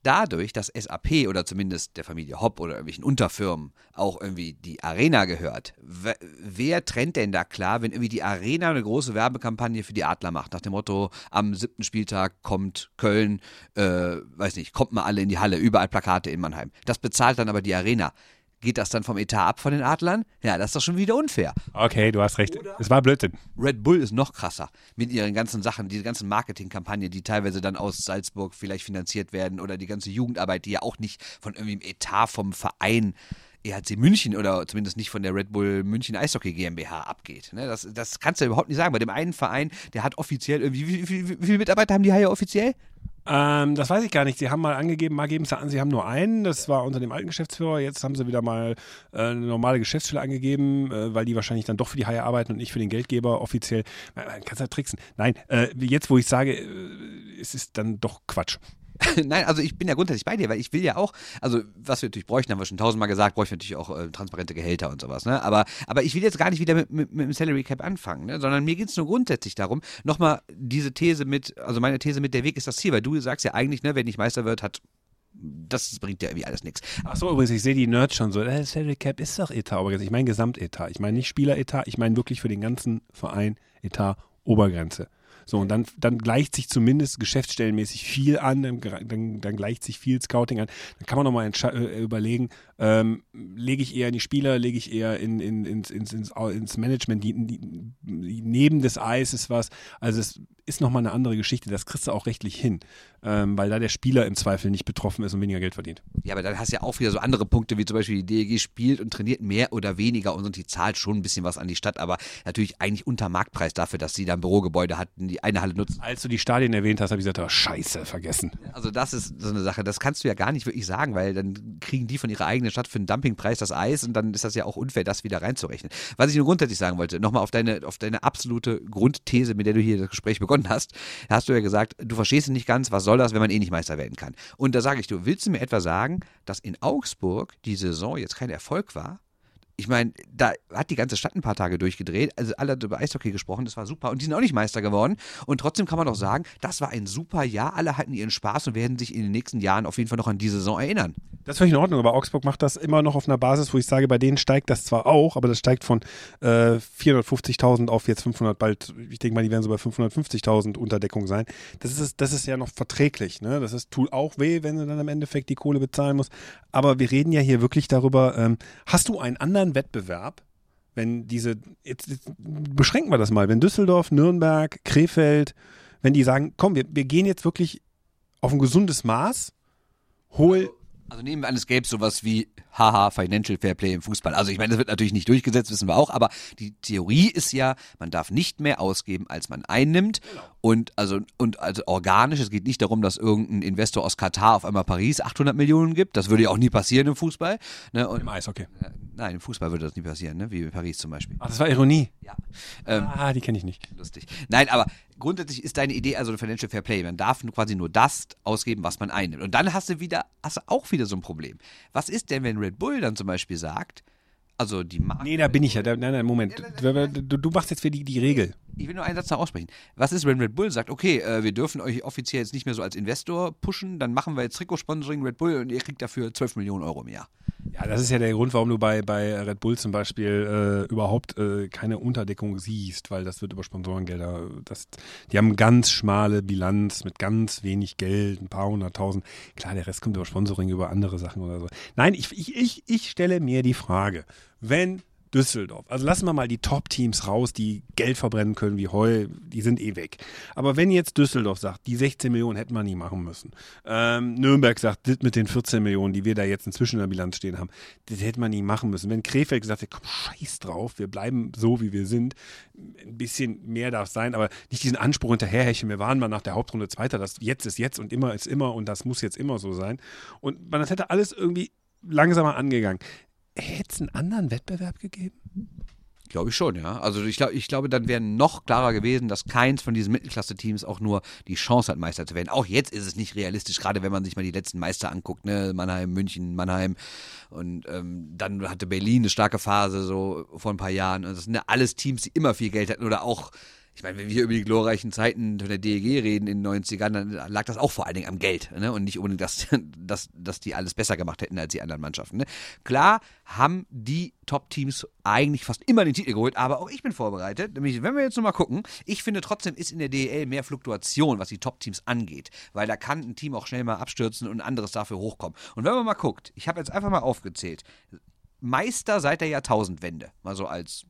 Dadurch, dass SAP oder zumindest der Familie Hopp oder irgendwelchen Unterfirmen auch irgendwie die Arena gehört, wer, trennt denn da klar, wenn irgendwie die Arena eine große Werbekampagne für die Adler macht, nach dem Motto, am siebten Spieltag kommt Köln, äh, weiß nicht, kommt mal alle in die Halle, überall Plakate in Mannheim. Das bezahlt dann aber die Arena. Geht das dann vom Etat ab von den Adlern? Ja, das ist doch schon wieder unfair. Okay, du hast recht. Es war Blödsinn. Red Bull ist noch krasser mit ihren ganzen Sachen, diese ganzen Marketingkampagnen, die teilweise dann aus Salzburg vielleicht finanziert werden oder die ganze Jugendarbeit, die ja auch nicht von irgendwie im Etat vom Verein EHC München oder zumindest nicht von der Red Bull München Eishockey GmbH abgeht. Ne? Das, das kannst du ja überhaupt nicht sagen. Bei dem einen Verein, der hat offiziell irgendwie, wie, wie, wie, wie viele Mitarbeiter haben die Haie offiziell? Ähm, das weiß ich gar nicht. Sie haben mal angegeben, mal geben sie an, sie haben nur einen. Das war unter dem alten Geschäftsführer. Jetzt haben sie wieder mal äh, eine normale Geschäftsstelle angegeben, äh, weil die wahrscheinlich dann doch für die Haie arbeiten und nicht für den Geldgeber offiziell. Man, man kann es halt tricksen. Nein, äh, jetzt wo ich sage, äh, es ist dann doch Quatsch. Nein, also ich bin ja grundsätzlich bei dir, weil ich will ja auch, also was wir natürlich bräuchten, haben wir schon tausendmal gesagt, bräuchten wir natürlich auch äh, transparente Gehälter und sowas, ne? Aber, aber ich will jetzt gar nicht wieder mit, mit, mit dem Salary Cap anfangen, ne? Sondern mir geht es nur grundsätzlich darum, nochmal diese These mit, also meine These mit der Weg ist das Ziel, weil du sagst ja eigentlich, ne, wer nicht Meister wird, hat das bringt ja irgendwie alles nichts. Ach so, übrigens, ich sehe die Nerds schon so. Äh, Salary Cap ist doch Etat, Obergrenze. Ich meine Gesamtetat. Ich meine nicht Spieleretat, ich meine wirklich für den ganzen Verein Etat Obergrenze. So, und dann, dann gleicht sich zumindest geschäftsstellenmäßig viel an, dann, dann, gleicht sich viel Scouting an. Dann kann man nochmal äh, überlegen, ähm, lege ich eher in die Spieler, lege ich eher in, in, ins, ins, ins, ins Management, die, die, neben des Eises was. Also es ist nochmal eine andere Geschichte, das kriegst du auch rechtlich hin, ähm, weil da der Spieler im Zweifel nicht betroffen ist und weniger Geld verdient. Ja, aber dann hast du ja auch wieder so andere Punkte, wie zum Beispiel die DEG spielt und trainiert mehr oder weniger und die zahlt schon ein bisschen was an die Stadt, aber natürlich eigentlich unter Marktpreis dafür, dass sie da ein Bürogebäude hatten, die eine Halle nutzen. Als du die Stadien erwähnt hast, habe ich gesagt, oh, scheiße, vergessen. Also das ist so eine Sache, das kannst du ja gar nicht wirklich sagen, weil dann kriegen die von ihrer eigenen Stadt für einen Dumpingpreis das Eis und dann ist das ja auch unfair, das wieder reinzurechnen. Was ich nur grundsätzlich sagen wollte, nochmal auf deine, auf deine absolute Grundthese, mit der du hier das Gespräch begonnen hast, hast du ja gesagt, du verstehst nicht ganz, was soll das, wenn man eh nicht Meister werden kann. Und da sage ich, du willst du mir etwa sagen, dass in Augsburg die Saison jetzt kein Erfolg war? Ich meine, da hat die ganze Stadt ein paar Tage durchgedreht, also alle hat über Eishockey gesprochen, das war super und die sind auch nicht Meister geworden. Und trotzdem kann man doch sagen, das war ein super Jahr, alle hatten ihren Spaß und werden sich in den nächsten Jahren auf jeden Fall noch an die Saison erinnern. Das ist völlig in Ordnung, aber Augsburg macht das immer noch auf einer Basis, wo ich sage, bei denen steigt das zwar auch, aber das steigt von äh, 450.000 auf jetzt 500, bald, ich denke mal, die werden so bei 550.000 Unterdeckung sein. Das ist, das ist ja noch verträglich, ne? Das ist, tut auch weh, wenn du dann im Endeffekt die Kohle bezahlen musst. Aber wir reden ja hier wirklich darüber, ähm, hast du einen anderen Wettbewerb, wenn diese, jetzt, jetzt beschränken wir das mal, wenn Düsseldorf, Nürnberg, Krefeld, wenn die sagen, komm, wir, wir gehen jetzt wirklich auf ein gesundes Maß, hol Also nehmen wir an, es gäbe sowas wie haha Financial Fair Play im Fußball. Also ich meine, das wird natürlich nicht durchgesetzt, wissen wir auch, aber die Theorie ist ja, man darf nicht mehr ausgeben, als man einnimmt. Und also und also organisch, es geht nicht darum, dass irgendein Investor aus Katar auf einmal Paris 800 Millionen gibt. Das würde ja auch nie passieren im Fußball. Ne? Und, im Eishockey. nein, im Fußball würde das nie passieren, ne? wie in Paris zum Beispiel. Ach, das war Ironie. Ja. Ähm, Ah, die kenne ich nicht. lustig. Nein, aber grundsätzlich ist deine Idee also ein Financial Fair Play. Man darf nur quasi nur das ausgeben, was man einnimmt. Und dann hast du wieder, hast du auch wieder so ein Problem. Was ist denn, wenn Red Bull dann zum Beispiel sagt, also die Marke. Nee, da bin ich ja. Da, nein, nein, Moment. Du, du, machst jetzt wieder die, die Regel. Ich will nur einen Satz noch aussprechen. Was ist, wenn Red Bull sagt, okay, äh, wir dürfen euch offiziell jetzt nicht mehr so als Investor pushen, dann machen wir jetzt Trikotsponsoring Red Bull und ihr kriegt dafür 12 Millionen Euro im Jahr. Ja, das ist ja der Grund, warum du bei, bei Red Bull zum Beispiel äh, überhaupt äh, keine Unterdeckung siehst, weil das wird über Sponsorengelder, das, die haben ganz schmale Bilanz mit ganz wenig Geld, ein paar hunderttausend. Klar, der Rest kommt über Sponsoring, über andere Sachen oder so. Nein, ich, ich, ich, ich stelle mir die Frage, wenn Düsseldorf. Also lassen wir mal die Top-Teams raus, die Geld verbrennen können wie Heu, die sind eh weg. Aber wenn jetzt Düsseldorf sagt, die 16 Millionen hätten wir nie machen müssen, ähm, Nürnberg sagt, das mit den 14 Millionen, die wir da jetzt inzwischen in der Bilanz stehen haben, das hätte man nie machen müssen. Wenn Krefeld gesagt hätte, komm, scheiß drauf, wir bleiben so, wie wir sind, ein bisschen mehr darf sein, aber nicht diesen Anspruch hinterherhechern, wir waren mal nach der Hauptrunde Zweiter, das jetzt ist jetzt und immer ist immer und das muss jetzt immer so sein. Und man das hätte alles irgendwie langsamer angegangen. Hätte es einen anderen Wettbewerb gegeben? Glaube ich schon, ja. Also ich, glaub, ich glaube, dann wäre noch klarer gewesen, dass keins von diesen Mittelklasse-Teams auch nur die Chance hat, Meister zu werden. Auch jetzt ist es nicht realistisch, gerade wenn man sich mal die letzten Meister anguckt, ne? Mannheim, München, Mannheim. Und ähm, dann hatte Berlin eine starke Phase so vor ein paar Jahren. Und das sind ja alles Teams, die immer viel Geld hatten oder auch ich meine, wenn wir über die glorreichen Zeiten der DEG reden in den 90ern, dann lag das auch vor allen Dingen am Geld ne? und nicht unbedingt, dass, dass, dass die alles besser gemacht hätten als die anderen Mannschaften. Ne? Klar haben die Top-Teams eigentlich fast immer den Titel geholt, aber auch ich bin vorbereitet. Nämlich, wenn wir jetzt nochmal gucken, ich finde trotzdem ist in der DEL mehr Fluktuation, was die Top-Teams angeht, weil da kann ein Team auch schnell mal abstürzen und ein anderes dafür hochkommen. Und wenn man mal guckt, ich habe jetzt einfach mal aufgezählt, Meister seit der Jahrtausendwende, mal so als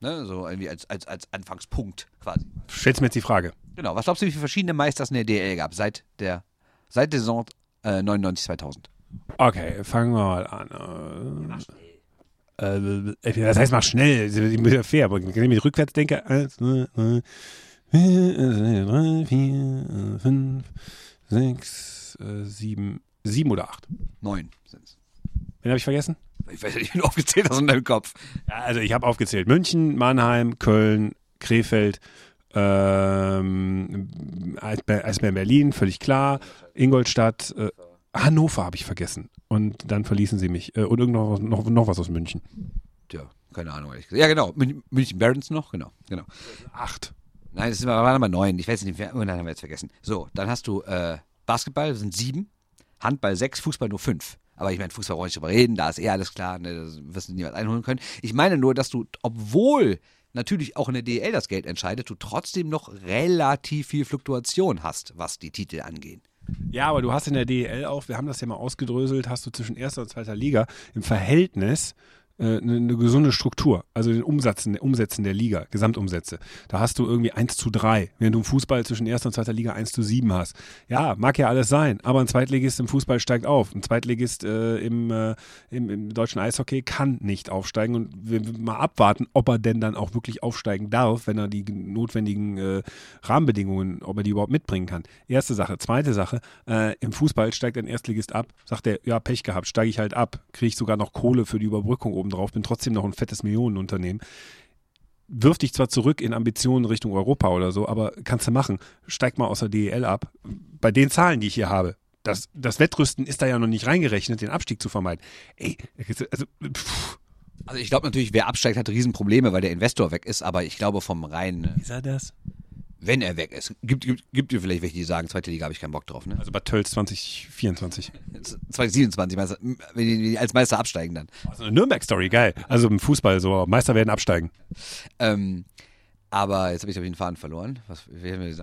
Ne, so irgendwie als, als, als Anfangspunkt quasi. Stellst mir jetzt die Frage. Genau. Was glaubst du, wie viele verschiedene Meister es in der DL gab seit der, seit der Saison äh, 99, 2000? Okay, fangen wir mal an. Äh, äh, das heißt, mach schnell, das ist fair, aber wenn ich rückwärts denke, eins, zwei, drei, vier, fünf, sechs, äh, sieben, sieben oder acht. Neun sind es. Wen habe ich vergessen? Ich weiß nicht, wie du aufgezählt hast in deinem Kopf. Also ich habe aufgezählt. München, Mannheim, Köln, Krefeld, ähm, Eisbär Berlin, völlig klar. Ingolstadt, äh, Hannover habe ich vergessen. Und dann verließen sie mich. Äh, und irgendwas noch, noch was aus München. Tja, keine Ahnung. Ja, genau. München Barons noch, genau. genau. Acht. Nein, das waren aber neun. Ich weiß nicht, oh, nein, haben wir jetzt vergessen. So, dann hast du äh, Basketball, das sind sieben. Handball sechs, Fußball nur fünf. Aber ich meine, Fußball brauche ich nicht drüber reden, da ist eh alles klar, ne, da wirst du niemand einholen können. Ich meine nur, dass du, obwohl natürlich auch in der DL das Geld entscheidet, du trotzdem noch relativ viel Fluktuation hast, was die Titel angehen. Ja, aber du hast in der DEL auch, wir haben das ja mal ausgedröselt, hast du zwischen erster und zweiter Liga im Verhältnis äh, eine gesunde Struktur, also den Umsätzen, Umsätzen der Liga, Gesamtumsätze. Da hast du irgendwie 1 zu 3, während du im Fußball zwischen erster und zweiter Liga 1 zu 7 hast. Ja, mag ja alles sein, aber ein Zweitligist im Fußball steigt auf. Ein Zweitligist äh, im, äh, im, im, deutschen Eishockey kann nicht aufsteigen und wir mal abwarten, ob er denn dann auch wirklich aufsteigen darf, wenn er die notwendigen äh, Rahmenbedingungen, ob er die überhaupt mitbringen kann. Erste Sache. Zweite Sache, äh, im Fußball steigt ein Erstligist ab, sagt er, ja, Pech gehabt, steige ich halt ab, kriege ich sogar noch Kohle für die Überbrückung oben obendrauf, bin trotzdem noch ein fettes Millionenunternehmen. Wirf dich zwar zurück in Ambitionen Richtung Europa oder so, aber kannst du machen. Steig mal aus der DEL ab. Bei den Zahlen, die ich hier habe, das, das Wettrüsten ist da ja noch nicht reingerechnet, den Abstieg zu vermeiden. Ey, also, pff. Also ich glaube natürlich, wer absteigt, hat Riesenprobleme, weil der Investor weg ist, aber ich glaube vom reinen. Wie ist er das? Wenn er weg ist. Gibt, gibt, gibt ihr vielleicht welche, die sagen, zweite Liga habe ich keinen Bock drauf, ne? Also Bad Tölz 2024. 2027, Meister, wenn die als Meister absteigen dann. Also eine Nürnberg-Story, geil. Also im Fußball so, Meister werden absteigen. Ähm, aber jetzt habe ich den Faden verloren. Was,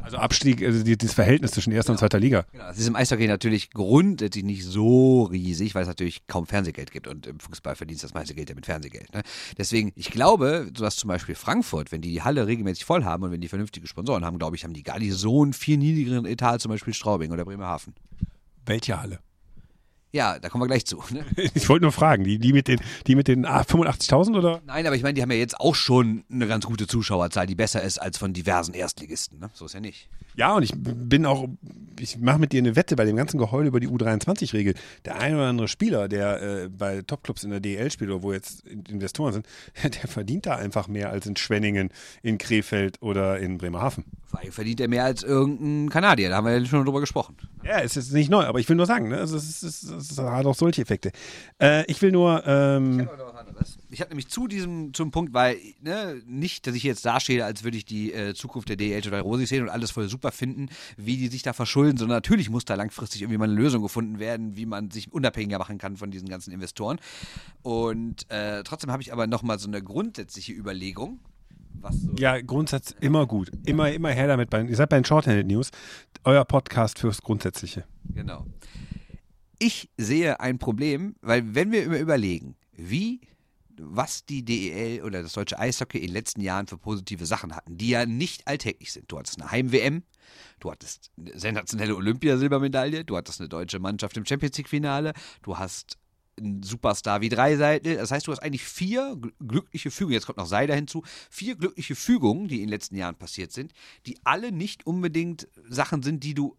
also Abstieg, also dieses Verhältnis zwischen erster genau. und zweiter Liga. Genau. Das ist im Eishockey natürlich grundsätzlich nicht so riesig, weil es natürlich kaum Fernsehgeld gibt und im Fußball verdienst das meiste Geld ja mit Fernsehgeld. Ne? Deswegen, ich glaube, so was zum Beispiel Frankfurt, wenn die die Halle regelmäßig voll haben und wenn die vernünftige Sponsoren haben, glaube ich, haben die gar nicht so einen viel niedrigeren Etat, zum Beispiel Straubing oder Bremerhaven. Welche Halle? Ja, da kommen wir gleich zu. Ne? Ich wollte nur fragen, die, die mit den, die mit den 85.000 oder? Nein, aber ich meine, die haben ja jetzt auch schon eine ganz gute Zuschauerzahl, die besser ist als von diversen Erstligisten. Ne? So ist ja nicht. Ja, und ich bin auch, ich mache mit dir eine Wette bei dem ganzen Geheul über die U23-Regel. Der ein oder andere Spieler, der äh, bei Topclubs in der DL spielt oder wo jetzt Investoren sind, der verdient da einfach mehr als in Schwenningen, in Krefeld oder in Bremerhaven. Allem verdient er mehr als irgendein Kanadier, da haben wir ja schon drüber gesprochen. Ja, es ist nicht neu, aber ich will nur sagen, ne? es, ist, es, es, es hat auch solche Effekte. Äh, ich will nur. Ähm, ich habe nämlich zu diesem zum Punkt, weil ne, nicht, dass ich jetzt dastehe, als würde ich die äh, Zukunft der DL oder Rosi sehen und alles voll super finden, wie die sich da verschulden, sondern natürlich muss da langfristig irgendwie mal eine Lösung gefunden werden, wie man sich unabhängiger machen kann von diesen ganzen Investoren. Und äh, trotzdem habe ich aber nochmal so eine grundsätzliche Überlegung. So Ja, Grundsatz immer gut. Immer, immer her damit. Bei, ihr seid bei den Shorthanded News. Euer Podcast fürs Grundsätzliche. Genau. Ich sehe ein Problem, weil wenn wir immer überlegen, wie, was die DEL oder das deutsche Eishockey in den letzten Jahren für positive Sachen hatten, die ja nicht alltäglich sind. Du hattest eine Heim-WM, du hattest eine sensationelle Olympiasilbermedaille, du hattest eine deutsche Mannschaft im Champions League-Finale, du hast einen Superstar wie Dreiseitel. Das heißt, du hast eigentlich vier gl- glückliche Fügungen, jetzt kommt noch Seider hinzu, vier glückliche Fügungen, die in den letzten Jahren passiert sind, die alle nicht unbedingt Sachen sind, die du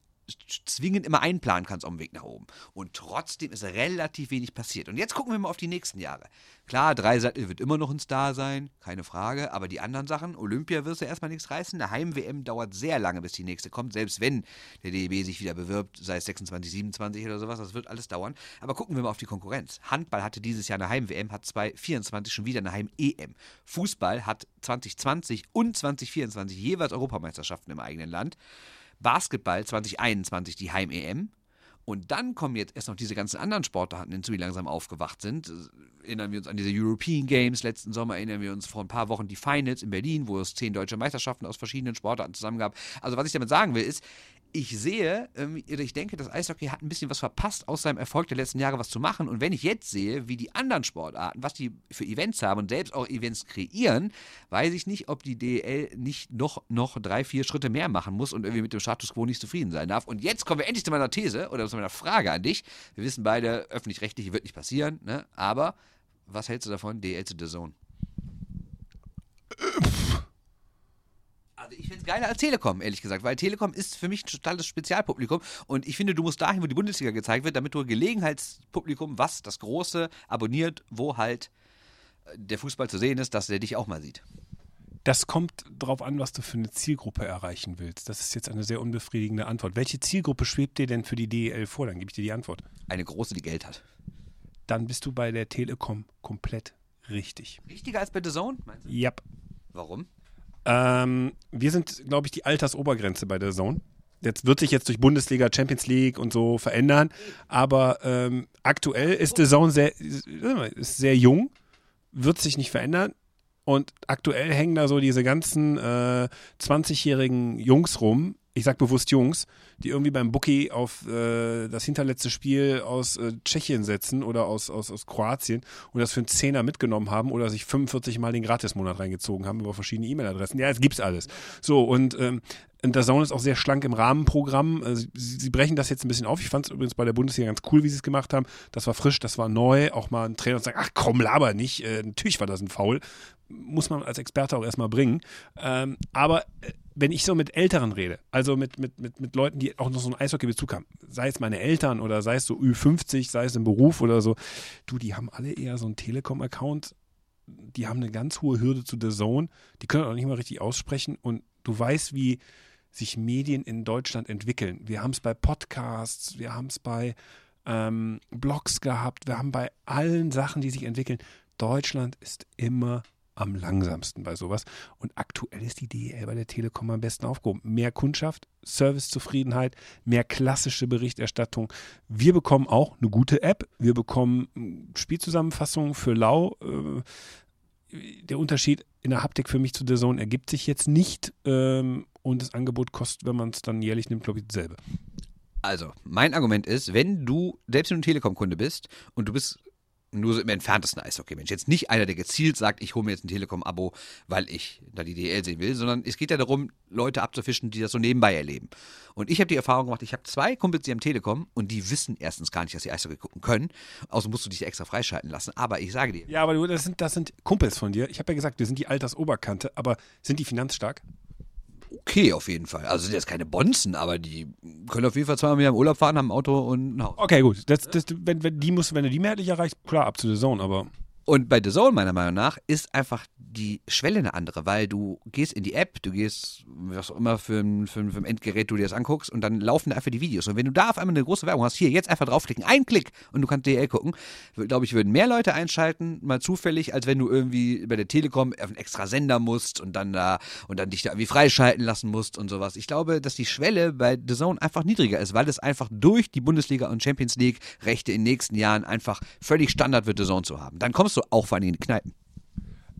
zwingend immer einplanen kannst auf dem Weg nach oben. Und trotzdem ist relativ wenig passiert. Und jetzt gucken wir mal auf die nächsten Jahre. Klar, Dreiseitel wird immer noch ein Star sein, keine Frage, aber die anderen Sachen, Olympia wirst du erstmal nichts reißen. Eine Heim-WM dauert sehr lange, bis die nächste kommt, selbst wenn der DEB sich wieder bewirbt, sei es 26, 27 oder sowas, das wird alles dauern. Aber gucken wir mal auf die Konkurrenz. Handball hatte dieses Jahr eine Heim-WM, hat 2024 schon wieder eine Heim-EM. Fußball hat 2020 und 2024 jeweils Europameisterschaften im eigenen Land. Basketball 2021 die Heim-EM. Und dann kommen jetzt erst noch diese ganzen anderen Sportarten hinzu, die langsam aufgewacht sind. Erinnern wir uns an diese European Games letzten Sommer, erinnern wir uns vor ein paar Wochen die Finals in Berlin, wo es zehn deutsche Meisterschaften aus verschiedenen Sportarten zusammen gab. Also was ich damit sagen will, ist, ich sehe, ähm, ich denke, das Eishockey hat ein bisschen was verpasst, aus seinem Erfolg der letzten Jahre was zu machen. Und wenn ich jetzt sehe, wie die anderen Sportarten, was die für Events haben und selbst auch Events kreieren, weiß ich nicht, ob die DL nicht noch, noch drei, vier Schritte mehr machen muss und irgendwie mit dem Status quo nicht zufrieden sein darf. Und jetzt kommen wir endlich zu meiner These oder zu meiner Frage an dich. Wir wissen beide, öffentlich-rechtlich wird nicht passieren, ne? aber was hältst du davon, DL zu The Zone? Also ich finde es geiler als Telekom, ehrlich gesagt, weil Telekom ist für mich ein totales Spezialpublikum und ich finde, du musst dahin, wo die Bundesliga gezeigt wird, damit du ein Gelegenheitspublikum, was das Große abonniert, wo halt äh, der Fußball zu sehen ist, dass der dich auch mal sieht. Das kommt drauf an, was du für eine Zielgruppe erreichen willst. Das ist jetzt eine sehr unbefriedigende Antwort. Welche Zielgruppe schwebt dir denn für die DEL vor? Dann gebe ich dir die Antwort. Eine große, die Geld hat. Dann bist du bei der Telekom komplett richtig. Richtiger als bei The Zone, meinst du? Yep. Warum? Ähm, wir sind, glaube ich, die Altersobergrenze bei der Zone. Jetzt wird sich jetzt durch Bundesliga, Champions League und so verändern, aber ähm, aktuell ist The Zone sehr, ist sehr jung, wird sich nicht verändern. Und aktuell hängen da so diese ganzen äh, 20-jährigen Jungs rum. Ich sag bewusst Jungs, die irgendwie beim Bookie auf äh, das hinterletzte Spiel aus äh, Tschechien setzen oder aus, aus, aus Kroatien und das für einen Zehner mitgenommen haben oder sich 45 Mal den Gratismonat reingezogen haben über verschiedene E-Mail-Adressen. Ja, es gibt's alles. So, und ähm, der Zone ist auch sehr schlank im Rahmenprogramm. Äh, Sie, sie brechen das jetzt ein bisschen auf. Ich fand es übrigens bei der Bundesliga ganz cool, wie sie es gemacht haben. Das war frisch, das war neu. Auch mal ein Trainer sagt, ach komm, laber nicht. Äh, natürlich war das ein Foul. Muss man als Experte auch erstmal bringen. Ähm, aber äh, wenn ich so mit Älteren rede, also mit, mit, mit, mit Leuten, die auch noch so einen Eishockey-Bezug haben, sei es meine Eltern oder sei es so Ü50, sei es im Beruf oder so, du, die haben alle eher so einen Telekom-Account. Die haben eine ganz hohe Hürde zu der Zone. Die können auch nicht mal richtig aussprechen. Und du weißt, wie sich Medien in Deutschland entwickeln. Wir haben es bei Podcasts, wir haben es bei ähm, Blogs gehabt, wir haben bei allen Sachen, die sich entwickeln. Deutschland ist immer am langsamsten bei sowas. Und aktuell ist die DEL bei der Telekom am besten aufgehoben. Mehr Kundschaft, Servicezufriedenheit, mehr klassische Berichterstattung. Wir bekommen auch eine gute App. Wir bekommen mm, Spielzusammenfassungen für Lau. Äh, der Unterschied in der Haptik für mich zu der Zone ergibt sich jetzt nicht. Ähm, und das Angebot kostet, wenn man es dann jährlich nimmt, glaube ich, dasselbe. Also, mein Argument ist, wenn du, selbst ein Telekom-Kunde bist und du bist nur so im entferntesten Eishockey-Mensch, jetzt nicht einer, der gezielt sagt, ich hole mir jetzt ein Telekom-Abo, weil ich da die DL sehen will, sondern es geht ja darum, Leute abzufischen, die das so nebenbei erleben. Und ich habe die Erfahrung gemacht, ich habe zwei Kumpels, die haben Telekom und die wissen erstens gar nicht, dass sie Eishockey gucken können. Außerdem musst du dich extra freischalten lassen. Aber ich sage dir, Ja, aber das sind, das sind Kumpels von dir. Ich habe ja gesagt, wir sind die Altersoberkante, aber sind die finanzstark? Okay auf jeden Fall. Also sind jetzt keine Bonzen, aber die können auf jeden Fall zweimal im Urlaub fahren, haben ein Auto und ein Haus. Okay, gut. Das, das, wenn, wenn, die muss, wenn du die mehrheitlich erreichst, klar, ab zu der Zone, aber Und bei The Zone, meiner Meinung nach, ist einfach die Schwelle eine andere, weil du gehst in die App, du gehst, was auch immer für ein, für, ein, für ein Endgerät du dir das anguckst und dann laufen da einfach die Videos. Und wenn du da auf einmal eine große Werbung hast, hier, jetzt einfach draufklicken, ein Klick und du kannst DL gucken, glaube ich, würden mehr Leute einschalten, mal zufällig, als wenn du irgendwie bei der Telekom auf einen extra Sender musst und dann da und dann dich da irgendwie freischalten lassen musst und sowas. Ich glaube, dass die Schwelle bei The Zone einfach niedriger ist, weil es einfach durch die Bundesliga und Champions League Rechte in den nächsten Jahren einfach völlig Standard wird, The Zone zu haben. Dann kommst du auch vor allem in die Kneipen.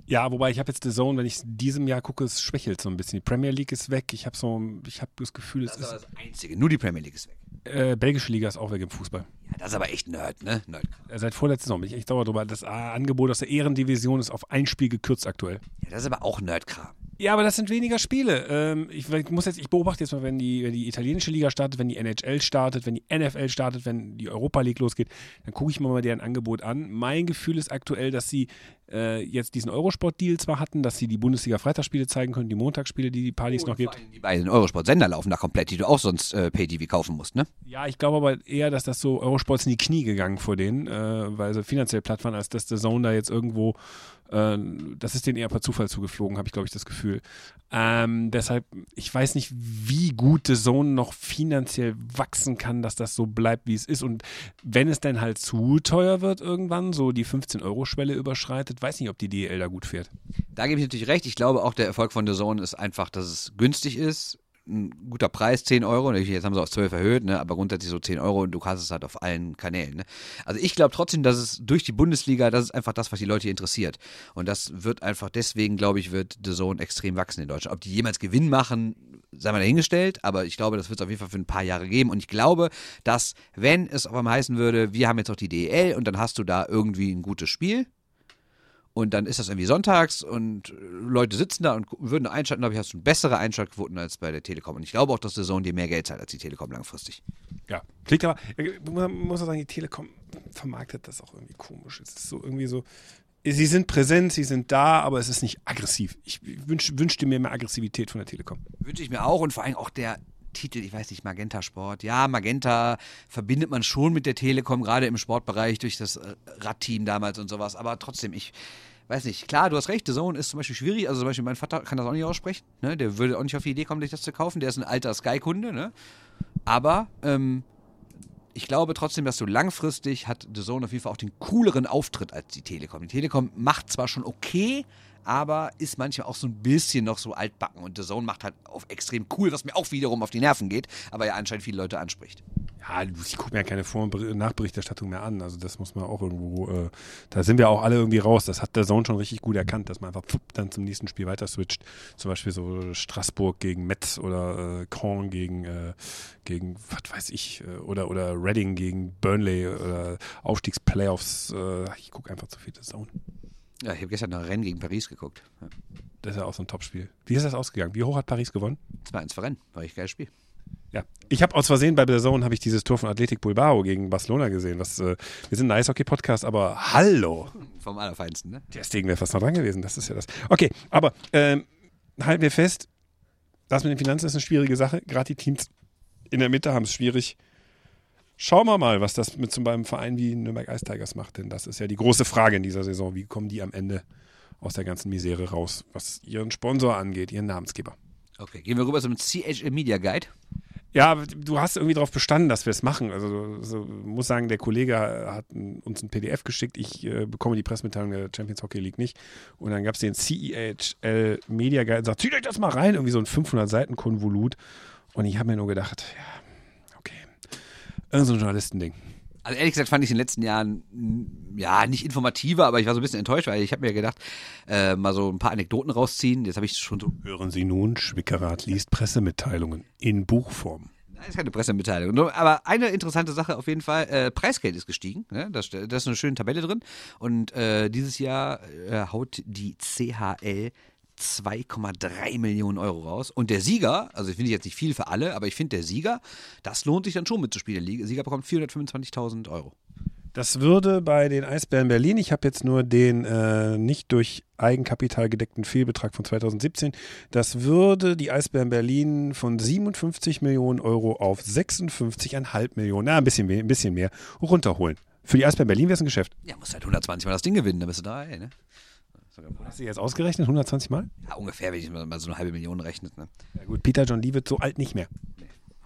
Ja, wobei ich habe jetzt The Zone, wenn ich diesem Jahr gucke, es schwächelt so ein bisschen. Die Premier League ist weg. Ich habe so, ich habe das Gefühl, es Das ist ist das Einzige. Nur die Premier League ist weg. äh, belgische Liga ist auch weg im Fußball. Ja, das ist aber echt Nerd, ne? Nerd. Äh, Seit vorletzter Saison bin ich echt sauer drüber. Das äh, Angebot aus der Ehrendivision ist auf ein Spiel gekürzt aktuell. Ja, das ist aber auch Nerdkram. Ja, aber das sind weniger Spiele. Ähm, ich, ich muss jetzt, ich beobachte jetzt mal, wenn die, wenn die italienische Liga startet, wenn die NHL startet, wenn die NFL startet, wenn die Europa League losgeht, dann gucke ich mir mal deren Angebot an. Mein Gefühl ist aktuell, dass sie äh, jetzt diesen Eurosport-Deal zwar hatten, dass sie die Bundesliga-Freitagsspiele zeigen können, die Montagsspiele, die die Paris noch gibt. Die beiden Eurosport-Sender laufen da komplett, die du auch sonst äh, Pay-TV kaufen musst, ne? Ja, ich glaube aber eher, dass das so Eurosport ist in die Knie gegangen vor denen, äh, weil sie finanziell platt waren, als dass der Zone da jetzt irgendwo, das ist denen eher per Zufall zugeflogen, habe ich glaube ich das Gefühl. Ähm, deshalb, ich weiß nicht, wie gut The Zone noch finanziell wachsen kann, dass das so bleibt, wie es ist. Und wenn es dann halt zu teuer wird irgendwann, so die 15-Euro-Schwelle überschreitet, weiß nicht, ob die DL da gut fährt. Da gebe ich natürlich recht. Ich glaube auch, der Erfolg von The Zone ist einfach, dass es günstig ist. Ein guter Preis, 10 Euro. Jetzt haben sie auf 12 erhöht, ne? aber grundsätzlich so 10 Euro und du kannst es halt auf allen Kanälen. Ne? Also ich glaube trotzdem, dass es durch die Bundesliga, das ist einfach das, was die Leute interessiert. Und das wird einfach deswegen, glaube ich, wird The Zone extrem wachsen in Deutschland. Ob die jemals Gewinn machen, sei mal dahingestellt, aber ich glaube, das wird es auf jeden Fall für ein paar Jahre geben. Und ich glaube, dass, wenn es auf einmal heißen würde, wir haben jetzt auch die DEL und dann hast du da irgendwie ein gutes Spiel, und dann ist das irgendwie sonntags und äh, Leute sitzen da und würden einschalten, glaube ich, hast du bessere Einschaltquoten als bei der Telekom. Und ich glaube auch, dass der Zone dir mehr Geld zahlt als die Telekom langfristig. Ja, klingt aber, äh, man muss auch sagen, die Telekom vermarktet das auch irgendwie komisch. Es ist so irgendwie so, sie sind präsent, sie sind da, aber es ist nicht aggressiv. Ich wünsch, wünschte mir mehr Aggressivität von der Telekom. Wünsche ich mir auch und vor allem auch der Titel, ich weiß nicht, Magenta Sport. Ja, Magenta verbindet man schon mit der Telekom, gerade im Sportbereich durch das äh, Radteam damals und sowas. Aber trotzdem, ich weiß nicht. Klar, du hast recht, The Zone ist zum Beispiel schwierig. Also zum Beispiel mein Vater kann das auch nicht aussprechen. Ne? Der würde auch nicht auf die Idee kommen, sich das zu kaufen. Der ist ein alter Sky-Kunde. Ne? Aber ähm, ich glaube trotzdem, dass du langfristig hat The Zone auf jeden Fall auch den cooleren Auftritt als die Telekom. Die Telekom macht zwar schon okay, aber ist manchmal auch so ein bisschen noch so altbacken und The Zone macht halt auf extrem cool, was mir auch wiederum auf die Nerven geht, aber ja anscheinend viele Leute anspricht. Ja, ich gucke mir ja keine Vor- und Ber- Nachberichterstattung mehr an. Also das muss man auch irgendwo, äh, da sind wir auch alle irgendwie raus. Das hat der Zone schon richtig gut erkannt, dass man einfach pfupp, dann zum nächsten Spiel weiter switcht. Zum Beispiel so Straßburg gegen Metz oder äh, Caen gegen, äh, gegen, was weiß ich, äh, oder, oder Reading gegen Burnley oder Aufstiegsplayoffs. Äh, ich gucke einfach zu viel der Zone. Ja, ich habe gestern noch ein Rennen gegen Paris geguckt. Ja. Das ist ja auch so ein Topspiel. Wie ist das ausgegangen? Wie hoch hat Paris gewonnen? 2-1 für Rennen, war echt geiles Spiel. Ja, ich habe aus Versehen bei der Zone habe ich dieses Tor von Athletic Bilbao gegen Barcelona gesehen. Was, äh, wir sind ein Eishockey-Podcast, aber hallo, Vom Allerfeinsten, ne? der Stegen wäre fast noch dran gewesen. Das ist ja das. Okay, aber ähm, halten wir fest, das mit den Finanzen ist eine schwierige Sache. Gerade die Teams in der Mitte haben es schwierig. Schauen wir mal, was das mit so einem Verein wie Nürnberg Ice Tigers macht, denn das ist ja die große Frage in dieser Saison. Wie kommen die am Ende aus der ganzen Misere raus, was ihren Sponsor angeht, ihren Namensgeber? Okay, gehen wir rüber zum CHL Media Guide. Ja, du hast irgendwie darauf bestanden, dass wir es machen. Also so, muss sagen, der Kollege hat uns ein PDF geschickt. Ich äh, bekomme die Pressemitteilung der Champions Hockey League nicht. Und dann gab es den CEHL Media Guide und sagt, zieht euch das mal rein. Irgendwie so ein 500 Seiten Konvolut. Und ich habe mir nur gedacht, ja. Irgend so ein Journalistending. Also ehrlich gesagt fand ich in den letzten Jahren, mm, ja, nicht informativer, aber ich war so ein bisschen enttäuscht, weil ich habe mir gedacht, äh, mal so ein paar Anekdoten rausziehen. Jetzt habe ich schon so Hören Sie nun, Schwickerath liest Pressemitteilungen in Buchform. Nein, ist keine Pressemitteilung. Aber eine interessante Sache auf jeden Fall, äh, Preisgeld ist gestiegen. Ne? Da, da ist eine schöne Tabelle drin. Und äh, dieses Jahr äh, haut die CHL 2,3 Millionen Euro raus. Und der Sieger, also ich finde jetzt nicht viel für alle, aber ich finde der Sieger, das lohnt sich dann schon mitzuspielen. Der Sieger bekommt 425.000 Euro. Das würde bei den Eisbären Berlin, ich habe jetzt nur den äh, nicht durch Eigenkapital gedeckten Fehlbetrag von 2017, das würde die Eisbären Berlin von 57 Millionen Euro auf 56,5 Millionen, na, ein bisschen, mehr- ein bisschen mehr, runterholen. Für die Eisbären Berlin wäre es ein Geschäft. Ja, musst halt 120 Mal das Ding gewinnen, dann bist du da, ey, ne? Hast du jetzt ausgerechnet? 120 Mal? Ja, ungefähr, wenn ich mal so eine halbe Million rechnet, ne? Ja gut, Peter John Lee wird so alt nicht mehr.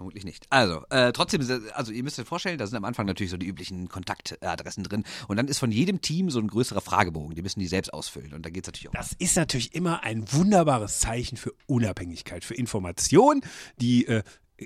Vermutlich nicht. Also, äh, trotzdem, also ihr müsst euch vorstellen, da sind am Anfang natürlich so die üblichen Kontaktadressen drin. Und dann ist von jedem Team so ein größerer Fragebogen. Die müssen die selbst ausfüllen. Und da geht es natürlich auch. Das ist natürlich immer ein wunderbares Zeichen für Unabhängigkeit, für Information, die äh,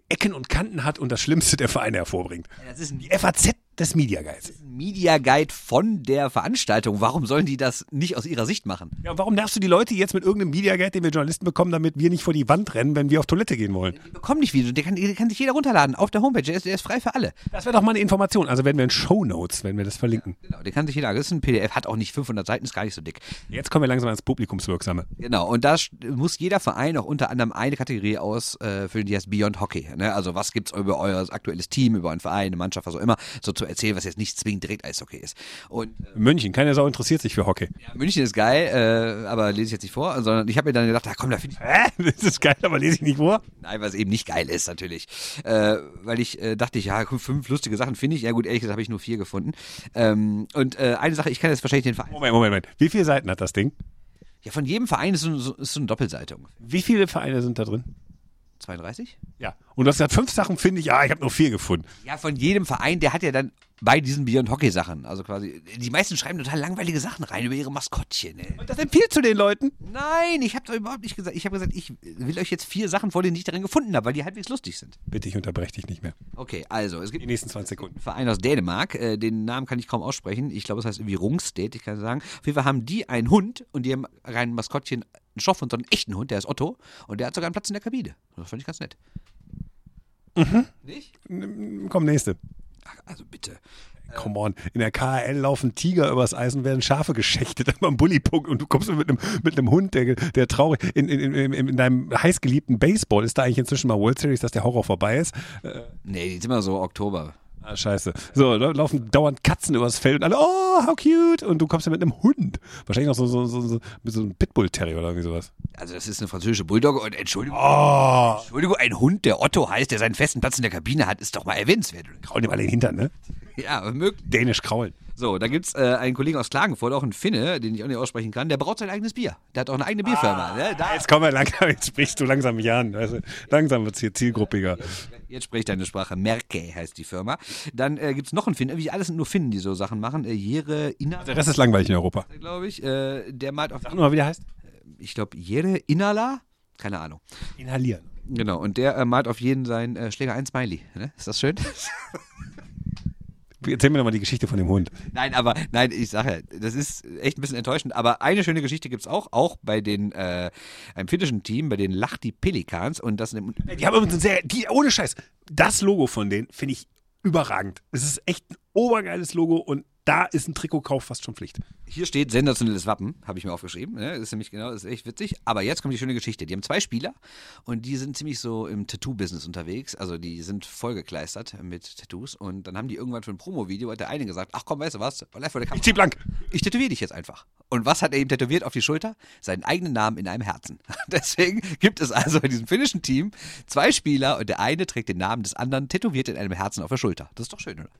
Ecken und Kanten hat und das Schlimmste der Vereine hervorbringt. Das ist ein Die FAZ des Media Guides. Media Guide von der Veranstaltung. Warum sollen die das nicht aus ihrer Sicht machen? Ja, warum nervst du die Leute jetzt mit irgendeinem Media Guide, den wir Journalisten bekommen, damit wir nicht vor die Wand rennen, wenn wir auf Toilette gehen wollen? Die bekommen nicht Video. Der kann, der kann sich jeder runterladen auf der Homepage. Der ist, der ist frei für alle. Das wäre doch mal eine Information. Also werden wir in Show Notes, wenn wir das verlinken. Genau, den kann sich jeder. Das ist ein PDF, hat auch nicht 500 Seiten, ist gar nicht so dick. Jetzt kommen wir langsam ans Publikumswirksame. Genau, und da muss jeder Verein auch unter anderem eine Kategorie ausfüllen, die heißt Beyond Hockey. Ne? Also was gibt's über euer aktuelles Team, über einen Verein, eine Mannschaft, was auch immer, so zu erzählen, was jetzt nicht zwingend direkt Eishockey ist. Und äh, München, keine Sau interessiert sich für Hockey. ja, München ist geil, äh, aber lese ich jetzt nicht vor, sondern ich habe mir dann gedacht, ah komm, da finde ich Hä? Das ist geil, aber lese ich nicht vor. Nein, weil es eben nicht geil ist, natürlich. Äh, weil ich äh, dachte, ich, ja, fünf lustige Sachen finde ich. Ja gut, ehrlich gesagt habe ich nur vier gefunden. Ähm, und äh, eine Sache, ich kann jetzt wahrscheinlich den Verein. Moment, Moment, Moment. Wie viele Seiten hat das Ding? Ja, von jedem Verein ist so, so, ist so eine Doppelseite ungefähr. Wie viele Vereine sind da drin? 32? Ja. Und du hast gesagt, fünf Sachen finde ich, ja, ich habe nur vier gefunden. Ja, von jedem Verein, der hat ja dann bei diesen Beyond Hockey Sachen, also quasi, die meisten schreiben total langweilige Sachen rein über ihre Maskottchen. Ey. Und das empfiehlst du den Leuten? Nein, ich habe doch überhaupt nicht gesagt. Ich habe gesagt, ich will euch jetzt vier Sachen vorlesen, die ich darin gefunden habe, weil die halbwegs lustig sind. Bitte, ich unterbreche dich nicht mehr. Okay, also, es gibt Die nächsten 20 Sekunden. Verein aus Dänemark, äh, den Namen kann ich kaum aussprechen. Ich glaube, es heißt irgendwie Rungstedt, ich kann sagen. Auf jeden Fall haben die einen Hund und die haben kein Maskottchen, einen Stoffhund, sondern einen echten Hund, der ist Otto und der hat sogar einen Platz in der Kabine. Das fand ich ganz nett. Nicht? Komm, nächste. Ach, also bitte. Come on. In der KHL laufen Tiger übers Eis und werden Schafe geschächtet am Bullypunkt und du kommst mit einem, mit einem Hund, der, der traurig. In, in, in, in deinem heißgeliebten Baseball ist da eigentlich inzwischen mal World Series, dass der Horror vorbei ist. Nee, die sind immer so Oktober. Ah, scheiße. So, da laufen dauernd Katzen übers Feld und alle, oh, how cute. Und du kommst ja mit einem Hund. Wahrscheinlich noch so, so, so, so, mit so einem Pitbull-Terrier oder irgendwie sowas. Also das ist eine französische Bulldogge und Entschuldigung, Oh. Entschuldigung, ein Hund, der Otto heißt, der seinen festen Platz in der Kabine hat, ist doch mal erwähnenswert. Kraulen dir mal den Hintern, ne? Ja, möglich. Dänisch kraulen. So, da gibt's äh, einen Kollegen aus Klagenfurt, auch einen Finne, den ich auch nicht aussprechen kann, der braut sein eigenes Bier. Der hat auch eine eigene Bierfirma. Ne? Da, Jetzt komm mal langsam, jetzt sprichst du langsam mich an. Du? Langsam wird's hier zielgruppiger. Jetzt spricht deine Sprache. Merke heißt die Firma. Dann äh, gibt es noch einen Finn. Irgendwie alles sind nur Finnen, die so Sachen machen. Äh, Jere Inala, Der Rest ist langweilig in Europa. glaube ich. Äh, der malt auf. Sag nur mal, wie der heißt. Ich glaube, Jere Inala? Keine Ahnung. Inhalieren. Genau. Und der äh, malt auf jeden seinen äh, Schläger ein Smiley. Ne? Ist das schön? Erzähl mir doch mal die Geschichte von dem Hund. nein, aber, nein, ich sage ja, das ist echt ein bisschen enttäuschend. Aber eine schöne Geschichte gibt es auch. Auch bei den, äh, einem finnischen Team, bei den Lachti Pelicans. Und das Die haben übrigens ein sehr, die, ohne Scheiß, das Logo von denen finde ich überragend. Es ist echt ein obergeiles Logo und da ist ein Trikotkauf fast schon Pflicht. Hier steht sensationelles Wappen, habe ich mir aufgeschrieben. Ne? Das ist nämlich genau, das ist echt witzig. Aber jetzt kommt die schöne Geschichte. Die haben zwei Spieler und die sind ziemlich so im Tattoo-Business unterwegs. Also die sind vollgekleistert mit Tattoos. Und dann haben die irgendwann für ein Promo-Video, hat der eine gesagt, ach komm, weißt du was, live vor der Ich zieh blank. Ich tätowiere dich jetzt einfach. Und was hat er ihm tätowiert auf die Schulter? Seinen eigenen Namen in einem Herzen. Deswegen gibt es also in diesem finnischen Team zwei Spieler und der eine trägt den Namen des anderen tätowiert in einem Herzen auf der Schulter. Das ist doch schön, oder?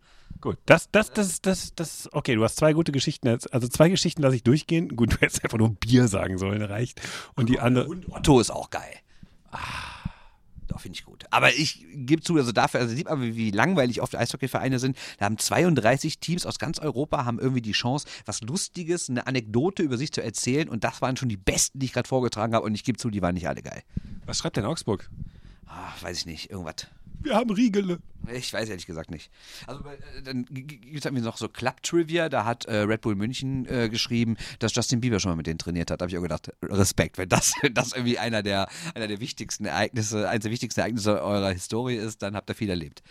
Gut, das, das, das, das, das, okay, du hast zwei gute Geschichten jetzt. Also zwei Geschichten lasse ich durchgehen. Gut, du hättest einfach nur Bier sagen sollen, reicht. Und die andere. Und Otto ist auch geil. Ah, doch, finde ich gut. Aber ich gebe zu, also dafür, also sieht man, wie, wie langweilig oft Eishockeyvereine sind. Da haben 32 Teams aus ganz Europa haben irgendwie die Chance, was Lustiges, eine Anekdote über sich zu erzählen. Und das waren schon die besten, die ich gerade vorgetragen habe. Und ich gebe zu, die waren nicht alle geil. Was schreibt denn Augsburg? Ah, weiß ich nicht, irgendwas. Wir haben Riegele. Ich weiß ehrlich gesagt nicht. Also äh, dann gibt es irgendwie noch so Club-Trivia, da hat äh, Red Bull München äh, geschrieben, dass Justin Bieber schon mal mit denen trainiert hat. Da habe ich auch gedacht, Respekt, wenn das, wenn das irgendwie einer der, einer der wichtigsten Ereignisse, eines der wichtigsten Ereignisse eurer Historie ist, dann habt ihr viel erlebt.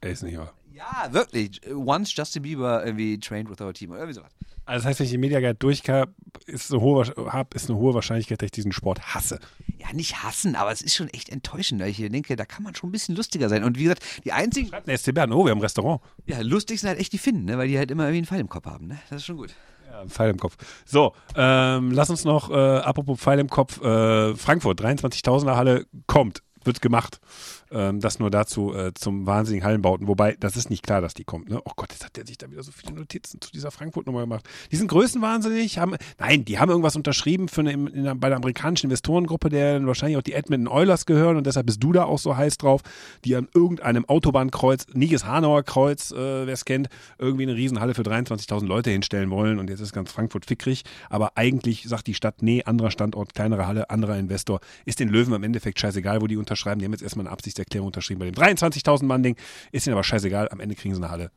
Ey, ist nicht wahr. Ja, wirklich. Once Justin Bieber irgendwie trained with our team oder irgendwie sowas. Also das heißt, wenn ich den Media Guide durchhab, ist eine hohe, hab, ist eine hohe Wahrscheinlichkeit, dass ich diesen Sport hasse. Ja, nicht hassen, aber es ist schon echt enttäuschend, weil ich hier denke, da kann man schon ein bisschen lustiger sein. Und wie gesagt, die einzigen, Schreibt ein SC Bern. Oh, wir haben ein Restaurant. ja, lustig sind halt echt die Finnen, ne? weil die halt immer irgendwie einen Fall im Kopf haben. Ne? Das ist schon gut. Ja, ein Pfeil im Kopf. So, ähm, lass uns noch, äh, apropos Pfeil im Kopf, äh, Frankfurt, 23.000er Halle kommt. Wird gemacht. Ähm, das nur dazu äh, zum wahnsinnigen Hallenbauten. Wobei, das ist nicht klar, dass die kommt. Ne? Oh Gott, jetzt hat der sich da wieder so viele Notizen zu dieser Frankfurt-Nummer gemacht. Die sind größenwahnsinnig. Haben, nein, die haben irgendwas unterschrieben für eine, in, bei der amerikanischen Investorengruppe, der wahrscheinlich auch die Edmonton Oilers gehören und deshalb bist du da auch so heiß drauf, die an irgendeinem Autobahnkreuz, Niges-Hanauer Kreuz, äh, wer es kennt, irgendwie eine Riesenhalle für 23.000 Leute hinstellen wollen und jetzt ist ganz Frankfurt fickrig. Aber eigentlich sagt die Stadt, nee, anderer Standort, kleinere Halle, anderer Investor. Ist den Löwen im Endeffekt scheißegal, wo die unterschreiben. Die haben jetzt erstmal eine Absichtserklärung unterschrieben bei dem 23.000 Mann Ding. Ist ihnen aber scheißegal. Am Ende kriegen sie eine Halle.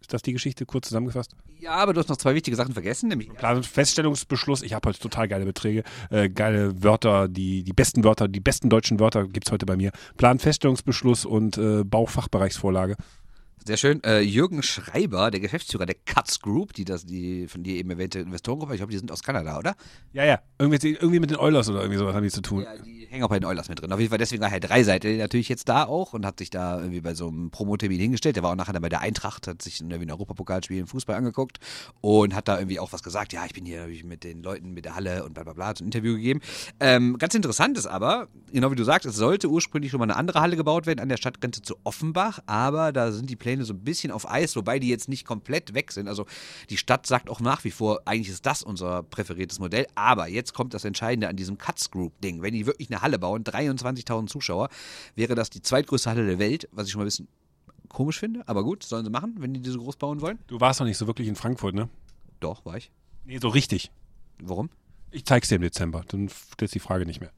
Ist das die Geschichte kurz zusammengefasst? Ja, aber du hast noch zwei wichtige Sachen vergessen, nämlich Plan Feststellungsbeschluss. Ich habe heute total geile Beträge, äh, geile Wörter, die, die besten Wörter, die besten deutschen Wörter gibt es heute bei mir. Planfeststellungsbeschluss und äh, Baufachbereichsvorlage. Sehr schön. Äh, Jürgen Schreiber, der Geschäftsführer der Cuts Group, die das, die von dir eben erwähnte Investorengruppe, ich glaube, die sind aus Kanada, oder? Ja, ja. Irgendwie, irgendwie mit den Oilers oder irgendwie sowas haben die zu tun. Ja, die hängen auch bei den Oilers mit drin. Auf jeden Fall, deswegen war Herr Dreiseite natürlich jetzt da auch und hat sich da irgendwie bei so einem Promotermin hingestellt. Der war auch nachher dann bei der Eintracht, hat sich irgendwie ein Europapokalspiel im Fußball angeguckt und hat da irgendwie auch was gesagt. Ja, ich bin hier ich mit den Leuten mit der Halle und bla bla bla, hat ein Interview gegeben. Ähm, ganz interessant ist aber, genau wie du sagst, es sollte ursprünglich schon mal eine andere Halle gebaut werden an der Stadtgrenze zu Offenbach, aber da sind die Pläne so ein bisschen auf Eis, wobei die jetzt nicht komplett weg sind. Also die Stadt sagt auch nach wie vor, eigentlich ist das unser präferiertes Modell. Aber jetzt kommt das Entscheidende an diesem Cuts Group Ding. Wenn die wirklich eine Halle bauen, 23.000 Zuschauer, wäre das die zweitgrößte Halle der Welt, was ich schon mal ein bisschen komisch finde. Aber gut, sollen sie machen, wenn die diese groß bauen wollen. Du warst noch nicht so wirklich in Frankfurt, ne? Doch, war ich. Nee, so richtig. Warum? Ich zeig's dir im Dezember, dann stellst die Frage nicht mehr.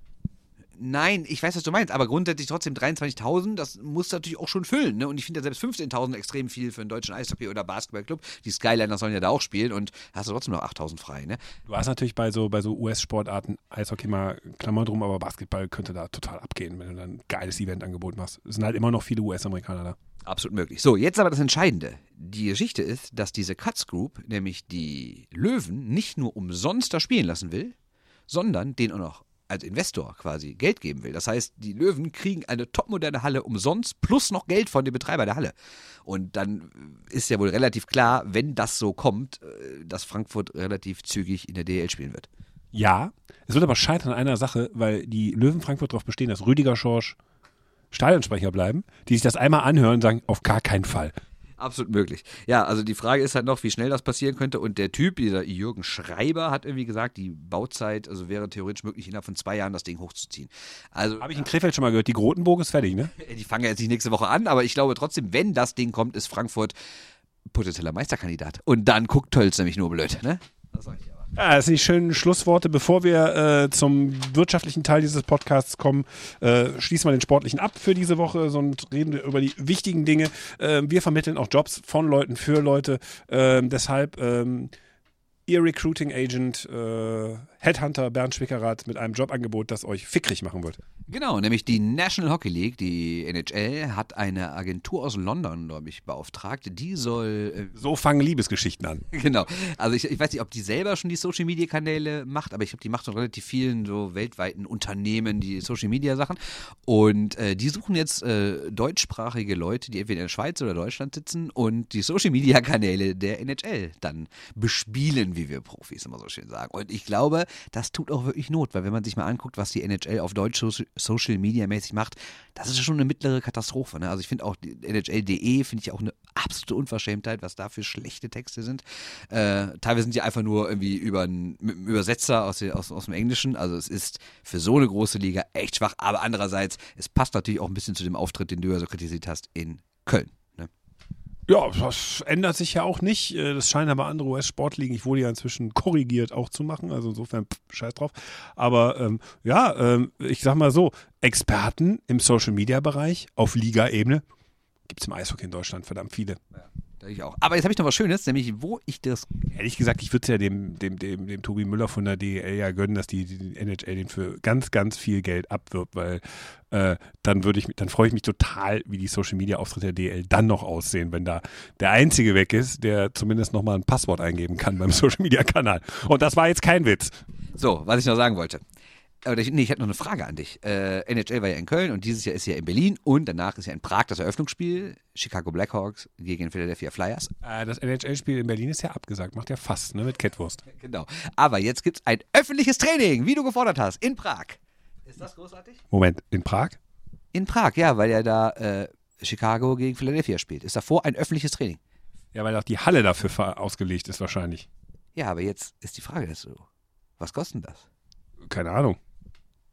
Nein, ich weiß, was du meinst, aber grundsätzlich trotzdem 23.000, das muss natürlich auch schon füllen. Ne? Und ich finde ja selbst 15.000 extrem viel für einen deutschen Eishockey- oder Basketballclub. Die Skyliners sollen ja da auch spielen und hast du trotzdem noch 8.000 frei. Ne? Du hast natürlich bei so, bei so US-Sportarten Eishockey mal Klammer drum, aber Basketball könnte da total abgehen, wenn du dann ein geiles Eventangebot machst. Es sind halt immer noch viele US-Amerikaner da. Absolut möglich. So, jetzt aber das Entscheidende. Die Geschichte ist, dass diese Cuts Group, nämlich die Löwen, nicht nur umsonst da spielen lassen will, sondern den auch noch als Investor quasi Geld geben will. Das heißt, die Löwen kriegen eine topmoderne Halle umsonst plus noch Geld von dem Betreiber der Halle. Und dann ist ja wohl relativ klar, wenn das so kommt, äh, dass Frankfurt relativ zügig in der DL spielen wird. Ja, es wird aber scheitern an einer Sache, weil die Löwen Frankfurt darauf bestehen, dass Rüdiger Schorsch Stadionsprecher bleiben, die sich das einmal anhören und sagen, auf gar keinen Fall. Absolut möglich. Ja, also die Frage ist halt noch, wie schnell das passieren könnte. Und der Typ, dieser Jürgen Schreiber, hat irgendwie gesagt, die Bauzeit, also wäre theoretisch möglich, innerhalb von zwei Jahren das Ding hochzuziehen. Also Habe ich in Krefeld schon mal gehört, die Grotenburg ist fertig, ne? die fangen ja jetzt nicht nächste Woche an, aber ich glaube trotzdem, wenn das Ding kommt, ist Frankfurt potenzieller Meisterkandidat. Und dann guckt Tölz nämlich nur blöd, ne? Das sag ich aber. Ja, das sind die schönen Schlussworte. Bevor wir äh, zum wirtschaftlichen Teil dieses Podcasts kommen, äh, schließen wir den sportlichen ab für diese Woche und reden wir über die wichtigen Dinge. Äh, wir vermitteln auch Jobs von Leuten für Leute. Ähm, deshalb ähm, Ihr Recruiting Agent, äh, Headhunter Bernd Schwickerath mit einem Jobangebot, das euch fickrig machen wird. Genau, nämlich die National Hockey League, die NHL, hat eine Agentur aus London, glaube ich, beauftragt. Die soll. Äh, So fangen Liebesgeschichten an. Genau. Also ich, ich weiß nicht, ob die selber schon die Social Media Kanäle macht, aber ich glaube, die macht schon relativ vielen so weltweiten Unternehmen die Social Media Sachen. Und äh, die suchen jetzt äh, deutschsprachige Leute, die entweder in der Schweiz oder Deutschland sitzen und die Social Media Kanäle der NHL dann bespielen, wie wir Profis immer so schön sagen. Und ich glaube, das tut auch wirklich Not, weil wenn man sich mal anguckt, was die NHL auf Deutsch so- Social Media mäßig macht, das ist schon eine mittlere Katastrophe. Ne? Also ich finde auch NHL.de finde ich auch eine absolute Unverschämtheit, was da für schlechte Texte sind. Äh, teilweise sind die einfach nur irgendwie über einen, Übersetzer aus, aus, aus dem Englischen. Also es ist für so eine große Liga echt schwach. Aber andererseits, es passt natürlich auch ein bisschen zu dem Auftritt, den du ja so kritisiert hast in Köln. Ja, das ändert sich ja auch nicht. Äh, Das scheinen aber andere US-Sportligen, ich wurde ja inzwischen korrigiert, auch zu machen. Also insofern, pff, scheiß drauf. Aber ähm, ja, ähm, ich sag mal so, Experten im Social-Media-Bereich auf Liga-Ebene gibt es im Eishockey in Deutschland verdammt viele. Da ich auch. Aber jetzt habe ich noch was Schönes, nämlich wo ich das Ehrlich gesagt, ich würde es ja dem, dem, dem, dem Tobi Müller von der DEL ja gönnen, dass die, die NHL den für ganz, ganz viel Geld abwirbt, weil äh, dann würde ich dann freue ich mich total, wie die Social Media Auftritte der DEL dann noch aussehen, wenn da der Einzige weg ist, der zumindest nochmal ein Passwort eingeben kann beim Social Media Kanal. Und das war jetzt kein Witz. So, was ich noch sagen wollte. Aber ich, nee, ich hatte noch eine Frage an dich. Äh, NHL war ja in Köln und dieses Jahr ist ja in Berlin und danach ist ja in Prag das Eröffnungsspiel. Chicago Blackhawks gegen Philadelphia Flyers. Äh, das NHL-Spiel in Berlin ist ja abgesagt, macht ja fast, ne, mit Kettwurst. Genau. Aber jetzt gibt es ein öffentliches Training, wie du gefordert hast, in Prag. Ist das großartig? Moment, in Prag? In Prag, ja, weil er da äh, Chicago gegen Philadelphia spielt. Ist davor ein öffentliches Training. Ja, weil auch die Halle dafür ausgelegt ist wahrscheinlich. Ja, aber jetzt ist die Frage dazu. Was kostet das? Keine Ahnung.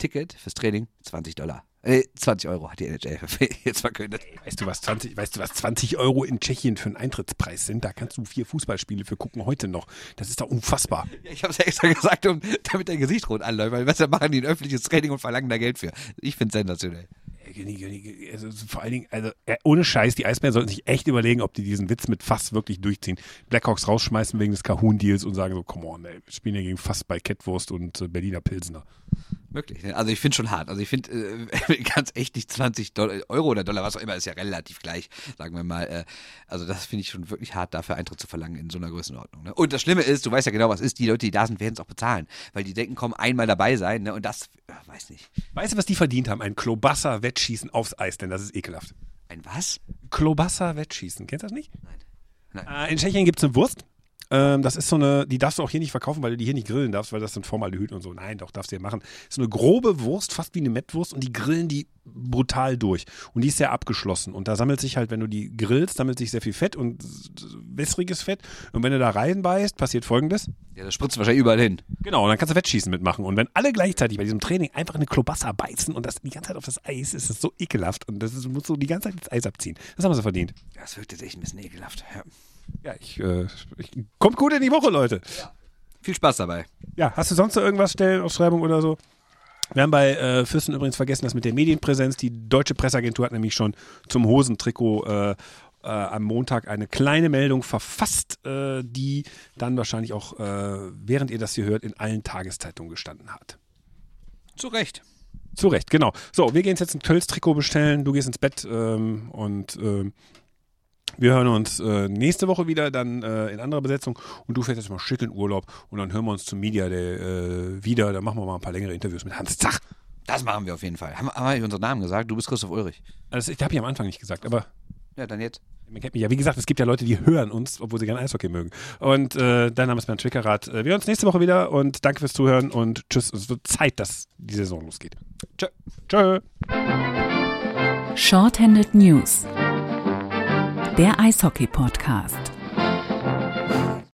Ticket fürs Training 20 Dollar. Äh, 20 Euro hat die NHL jetzt verkündet. Weißt du, was 20, weißt du, was 20 Euro in Tschechien für einen Eintrittspreis sind? Da kannst du vier Fußballspiele für gucken heute noch. Das ist doch unfassbar. Ja, ich habe es ja extra gesagt, um, damit dein Gesicht rot anläuft, weil besser machen die ein öffentliches Training und verlangen da Geld für. Ich finde sensationell. Also, vor allen Dingen, also äh, ohne Scheiß, die Eisbären sollten sich echt überlegen, ob die diesen Witz mit Fass wirklich durchziehen. Blackhawks rausschmeißen wegen des Kahun-Deals und sagen so, come on, ey, wir spielen ja gegen Fass bei Kettwurst und äh, Berliner Pilsner. Möglich. Ne? Also ich finde schon hart. Also ich finde äh, ganz echt nicht 20 Dollar, Euro oder Dollar, was auch immer, ist ja relativ gleich, sagen wir mal. Äh, also das finde ich schon wirklich hart, dafür Eintritt zu verlangen in so einer Größenordnung. Ne? Und das Schlimme ist, du weißt ja genau, was ist, die Leute, die da sind, werden es auch bezahlen. Weil die denken, komm, einmal dabei sein. Ne? Und das, äh, weiß nicht. Weißt du, was die verdient haben? Ein Klobasser-Wettschießen aufs Eis, denn das ist ekelhaft. Ein was? Klobasser-Wettschießen, kennst du das nicht? Nein. Äh, in Tschechien gibt es eine Wurst. Ähm, das ist so eine, die darfst du auch hier nicht verkaufen, weil du die hier nicht grillen darfst, weil das sind Formaldehyd und so. Nein, doch, darfst du ja machen. Das ist so eine grobe Wurst, fast wie eine Mettwurst und die grillen die brutal durch. Und die ist sehr abgeschlossen. Und da sammelt sich halt, wenn du die grillst, sammelt sich sehr viel Fett und wässriges Fett. Und wenn du da reinbeißt, passiert folgendes. Ja, das spritzt wahrscheinlich überall hin. Genau, und dann kannst du Wettschießen mitmachen. Und wenn alle gleichzeitig bei diesem Training einfach eine Klobassa beißen und das die ganze Zeit auf das Eis, ist es so ekelhaft. Und das ist, musst du die ganze Zeit das Eis abziehen. Das haben sie verdient. Das wirkt jetzt echt ein bisschen ekelhaft. Ja. Ja, ich, äh, ich kommt gut in die Woche, Leute. Viel Spaß dabei. Ja, hast du sonst noch irgendwas, Stellenausschreibung oder so? Wir haben bei äh, Fürsten übrigens vergessen, das mit der Medienpräsenz. Die deutsche Presseagentur hat nämlich schon zum Hosentrikot äh, äh, am Montag eine kleine Meldung verfasst, äh, die dann wahrscheinlich auch, äh, während ihr das hier hört, in allen Tageszeitungen gestanden hat. Zu Recht. Zu Recht, genau. So, wir gehen jetzt ein Kölns Trikot bestellen, du gehst ins Bett ähm, und ähm, wir hören uns äh, nächste Woche wieder, dann äh, in anderer Besetzung und du fährst jetzt mal schick in Urlaub und dann hören wir uns zum Media Day äh, wieder. Da machen wir mal ein paar längere Interviews mit Hans Zach. Das machen wir auf jeden Fall. Haben, haben wir unseren Namen gesagt? Du bist Christoph Ulrich. Also, ich habe ich am Anfang nicht gesagt, aber Ja, dann jetzt. man kennt mich ja. Wie gesagt, es gibt ja Leute, die hören uns, obwohl sie gerne Eishockey mögen. Und äh, dein Name ist mein Trickerrad. Äh, wir hören uns nächste Woche wieder und danke fürs Zuhören und tschüss. Es wird Zeit, dass die Saison losgeht. Tschö. Tschö. Shorthanded News. Der Eishockey-Podcast.